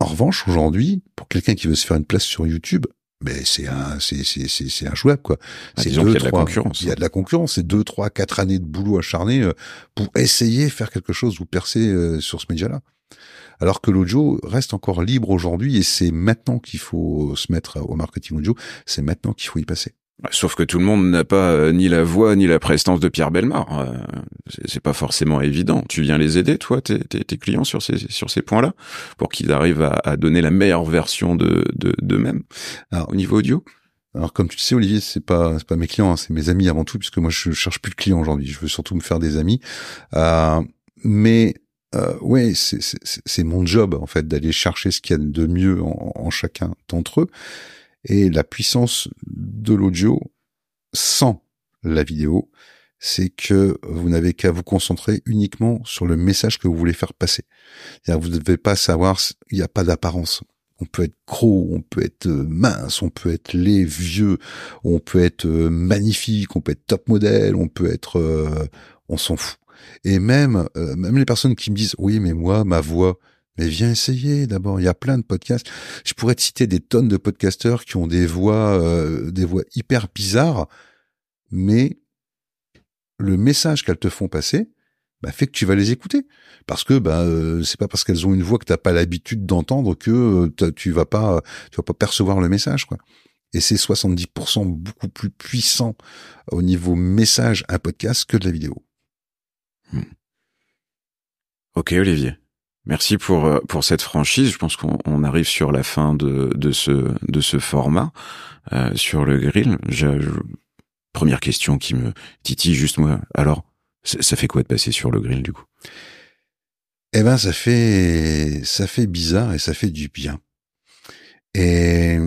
En revanche, aujourd'hui, pour quelqu'un qui veut se faire une place sur YouTube, mais c'est un c'est c'est c'est c'est quoi. Ah, c'est disons qu'il y a de la concurrence. Il y a de la concurrence. C'est deux, trois, quatre années de boulot acharné euh, pour essayer de faire quelque chose ou percer euh, sur ce média-là. Alors que l'audio reste encore libre aujourd'hui et c'est maintenant qu'il faut se mettre au marketing audio. C'est maintenant qu'il faut y passer. Sauf que tout le monde n'a pas euh, ni la voix ni la prestance de Pierre Belmar. Euh, c'est- pas forcément évident. Tu viens les aider, toi, tes, tes, tes clients sur ces sur ces points-là, pour qu'ils arrivent à, à donner la meilleure version de de d'eux-mêmes Alors, au niveau audio? Alors comme tu le sais Olivier, c'est pas c'est pas mes clients, hein, c'est mes amis avant tout, puisque moi je cherche plus de clients aujourd'hui. Je veux surtout me faire des amis. Euh, mais euh, ouais, c'est mon job en fait d'aller chercher ce qu'il y a de mieux en, en chacun d'entre eux. Et la puissance de l'audio sans la vidéo, c'est que vous n'avez qu'à vous concentrer uniquement sur le message que vous voulez faire passer. Vous ne devez pas savoir, il n'y a pas d'apparence. On peut être gros, on peut être euh, mince, on peut être laid, vieux, on peut être euh, magnifique, on peut être top modèle, on peut être, euh, on s'en fout. Et même, même les personnes qui me disent, oui, mais moi, ma voix, mais viens essayer d'abord. Il y a plein de podcasts. Je pourrais te citer des tonnes de podcasteurs qui ont des voix, euh, des voix hyper bizarres, mais le message qu'elles te font passer, bah, fait que tu vas les écouter parce que bah euh, c'est pas parce qu'elles ont une voix que t'as pas l'habitude d'entendre que euh, tu vas pas tu vas pas percevoir le message quoi. Et c'est 70% beaucoup plus puissant au niveau message un podcast que de la vidéo. Ok, Olivier. Merci pour euh, pour cette franchise. Je pense qu'on on arrive sur la fin de de ce de ce format euh, sur le grill. J'ai- je- première question qui me titille juste moi. Alors, ça fait quoi de passer sur le grill du coup? Eh ben ça fait ça fait bizarre et ça fait du bien. Et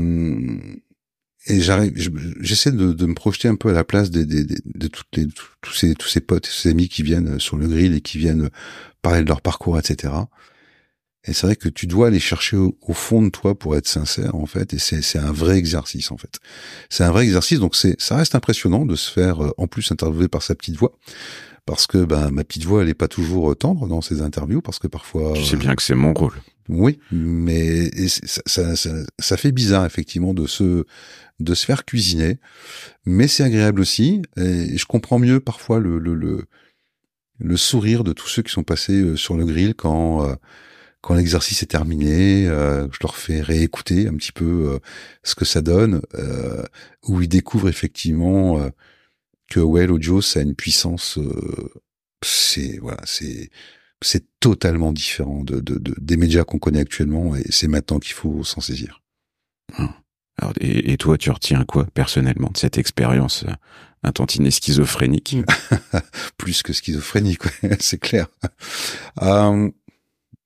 et j'arrive je- j'essaie de, de me projeter un peu à la place des, des, des- de toutes les tous ces tous ces potes, ces amis qui viennent sur le grill et qui viennent parler de leur parcours, etc. Et c'est vrai que tu dois aller chercher au, au fond de toi pour être sincère en fait, et c'est un vrai exercice en fait. C'est un vrai exercice, donc c'est ça reste impressionnant de se faire euh, en plus interviewer par sa petite voix, parce que ben ma petite voix elle est pas toujours euh, tendre dans ces interviews, parce que parfois Tu sais bien que c'est mon rôle. oui, mais ça, ça, ça, ça fait bizarre effectivement de se de se faire cuisiner, mais c'est agréable aussi. Et je comprends mieux parfois le le, le le sourire de tous ceux qui sont passés euh, sur le grill quand euh, quand l'exercice est terminé, euh, je leur fais réécouter un petit peu euh, ce que ça donne, euh, où ils découvrent effectivement euh, que ouais l'audio ça a une puissance, euh, c'est voilà c'est c'est totalement différent de, de, de- des médias qu'on connaît actuellement et c'est maintenant qu'il faut s'en saisir. Alors, et, et toi, tu retiens quoi personnellement de cette expérience euh, un tantinet schizophrénique? Plus que schizophrénie, quoi, c'est clair. Euh,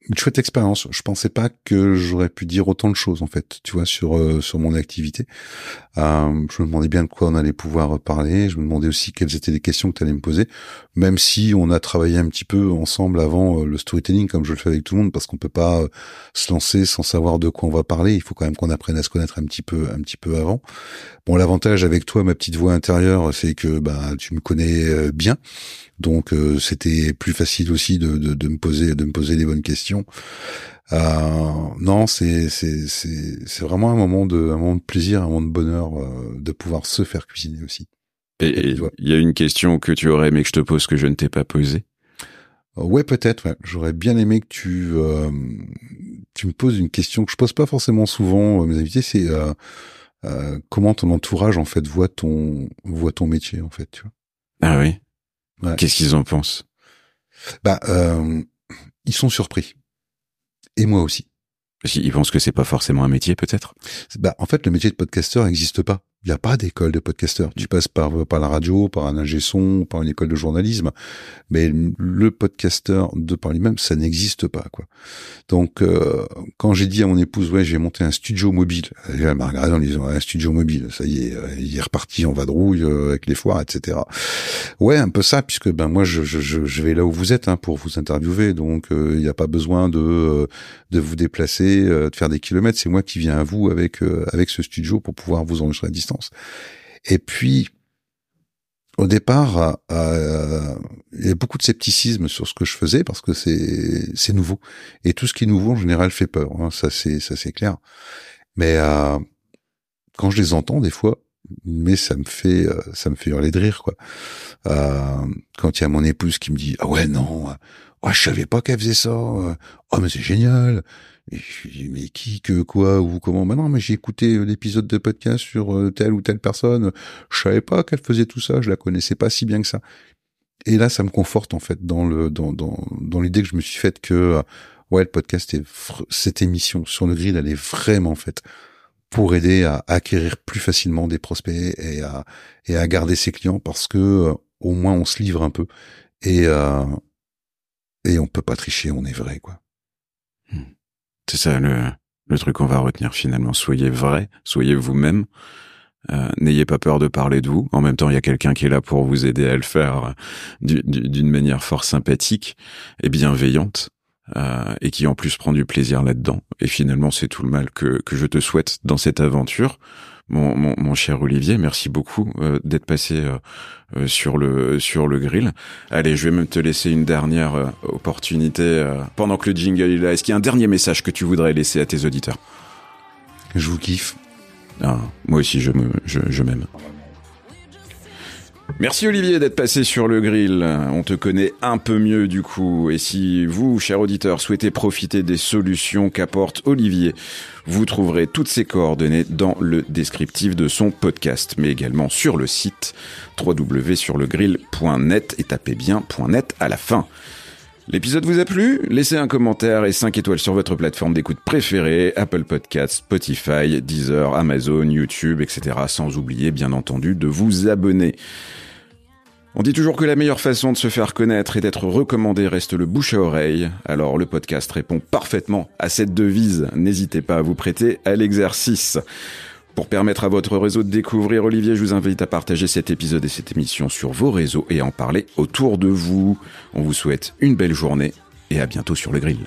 une chouette expérience. Je pensais pas que j'aurais pu dire autant de choses en fait, tu vois, sur euh, sur mon activité. Euh, je me demandais bien de quoi on allait pouvoir parler. Je me demandais aussi quelles étaient les questions que tu allais me poser. Même si on a travaillé un petit peu ensemble avant euh, le storytelling, comme je le fais avec tout le monde, parce qu'on peut pas euh, se lancer sans savoir de quoi on va parler. Il faut quand même qu'on apprenne à se connaître un petit peu un petit peu avant. Bon, l'avantage avec toi, ma petite voix intérieure, c'est que bah tu me connais euh, bien. Donc euh, c'était plus facile aussi de, de, de me poser de me poser les bonnes questions. Euh, non, c'est c'est c'est c'est vraiment un moment de un moment de plaisir, un moment de bonheur euh, de pouvoir se faire cuisiner aussi. Et il y a une question que tu aurais aimé que je te pose que je ne t'ai pas posée? Euh, ouais, peut-être. Ouais. J'aurais bien aimé que tu euh, tu me poses une question que je pose pas forcément souvent à mes invités. C'est euh, comment ton entourage en fait voit ton voit ton métier en fait. Tu vois? Ah oui? Ouais. Qu'est-ce qu'ils en pensent? Bah, euh, ils sont surpris. Et moi aussi. Parce qu'ils pensent que c'est pas forcément un métier, peut-être? Bah, en fait, le métier de podcasteur n'existe pas. Il n'y a pas d'école de podcasteur. Tu passes par, par la radio, par un ingé son, par une école de journalisme. Mais le podcasteur de par lui-même, ça n'existe pas, quoi. Donc, euh, quand j'ai dit à mon épouse, ouais, j'ai monté un studio mobile, elle m'a regardé en disant, un studio mobile, ça y est, euh, il est reparti en vadrouille euh, avec les foires, etc. Ouais, un peu ça, puisque ben moi, je, je, je vais là où vous êtes hein, pour vous interviewer, donc euh, il n'y a pas besoin de de vous déplacer, de faire des kilomètres. C'est moi qui viens à vous avec euh, avec ce studio pour pouvoir vous enregistrer à distance. Et puis, au départ, euh, il y a beaucoup de scepticisme sur ce que je faisais parce que c'est nouveau et tout ce qui est nouveau en général fait peur. hein, ça c'est clair. Mais euh, quand je les entends des fois, mais ça me fait euh, ça me fait hurler de rire quoi. Euh, quand il y a mon épouse qui me dit ah ouais non, oh, je savais pas qu'elle faisait ça, oh mais c'est génial. Et je dis mais qui que quoi ou comment? Maintenant, mais j'ai écouté l'épisode de podcast sur telle ou telle personne, je savais pas qu'elle faisait tout ça, je la connaissais pas si bien que ça. Et là, ça me conforte en fait dans le dans dans, dans l'idée que je me suis faite que ouais le podcast est cette émission sur le grill elle est vraiment faite pour aider à acquérir plus facilement des prospects et à et à garder ses clients parce que euh, au moins on se livre un peu et euh, et on peut pas tricher, on est vrai quoi. Hmm. C'est ça le le truc qu'on va retenir finalement. Soyez vrai, soyez vous-même. Euh, N'ayez pas peur de parler de vous. En même temps, il y a quelqu'un qui est là pour vous aider à le faire euh, d'une manière fort sympathique et bienveillante. Euh, et qui en plus prend du plaisir là-dedans. Et finalement, c'est tout le mal que, que je te souhaite dans cette aventure. Mon, mon, mon cher Olivier, merci beaucoup euh, d'être passé euh, sur le sur le grill. Allez, je vais même te laisser une dernière opportunité pendant que le jingle est là. Est-ce qu'il y a un dernier message que tu voudrais laisser à tes auditeurs? Je vous kiffe. Ah, moi aussi, je me je, je m'aime. Merci Olivier d'être passé sur le grill. On te connaît un peu mieux du coup. Et si vous, cher auditeur, souhaitez profiter des solutions qu'apporte Olivier, vous trouverez toutes ses coordonnées dans le descriptif de son podcast, mais également sur le site www.surlegrill.net et tapez bien .net à la fin. L'épisode vous a plu? Laissez un commentaire et 5 étoiles sur votre plateforme d'écoute préférée, Apple Podcasts, Spotify, Deezer, Amazon, YouTube, etc. Sans oublier, bien entendu, de vous abonner. On dit toujours que la meilleure façon de se faire connaître et d'être recommandé reste le bouche à oreille. Alors le podcast répond parfaitement à cette devise. N'hésitez pas à vous prêter à l'exercice. Pour permettre à votre réseau de découvrir Olivier, je vous invite à partager cet épisode et cette émission sur vos réseaux et en parler autour de vous. On vous souhaite une belle journée et à bientôt sur le grill.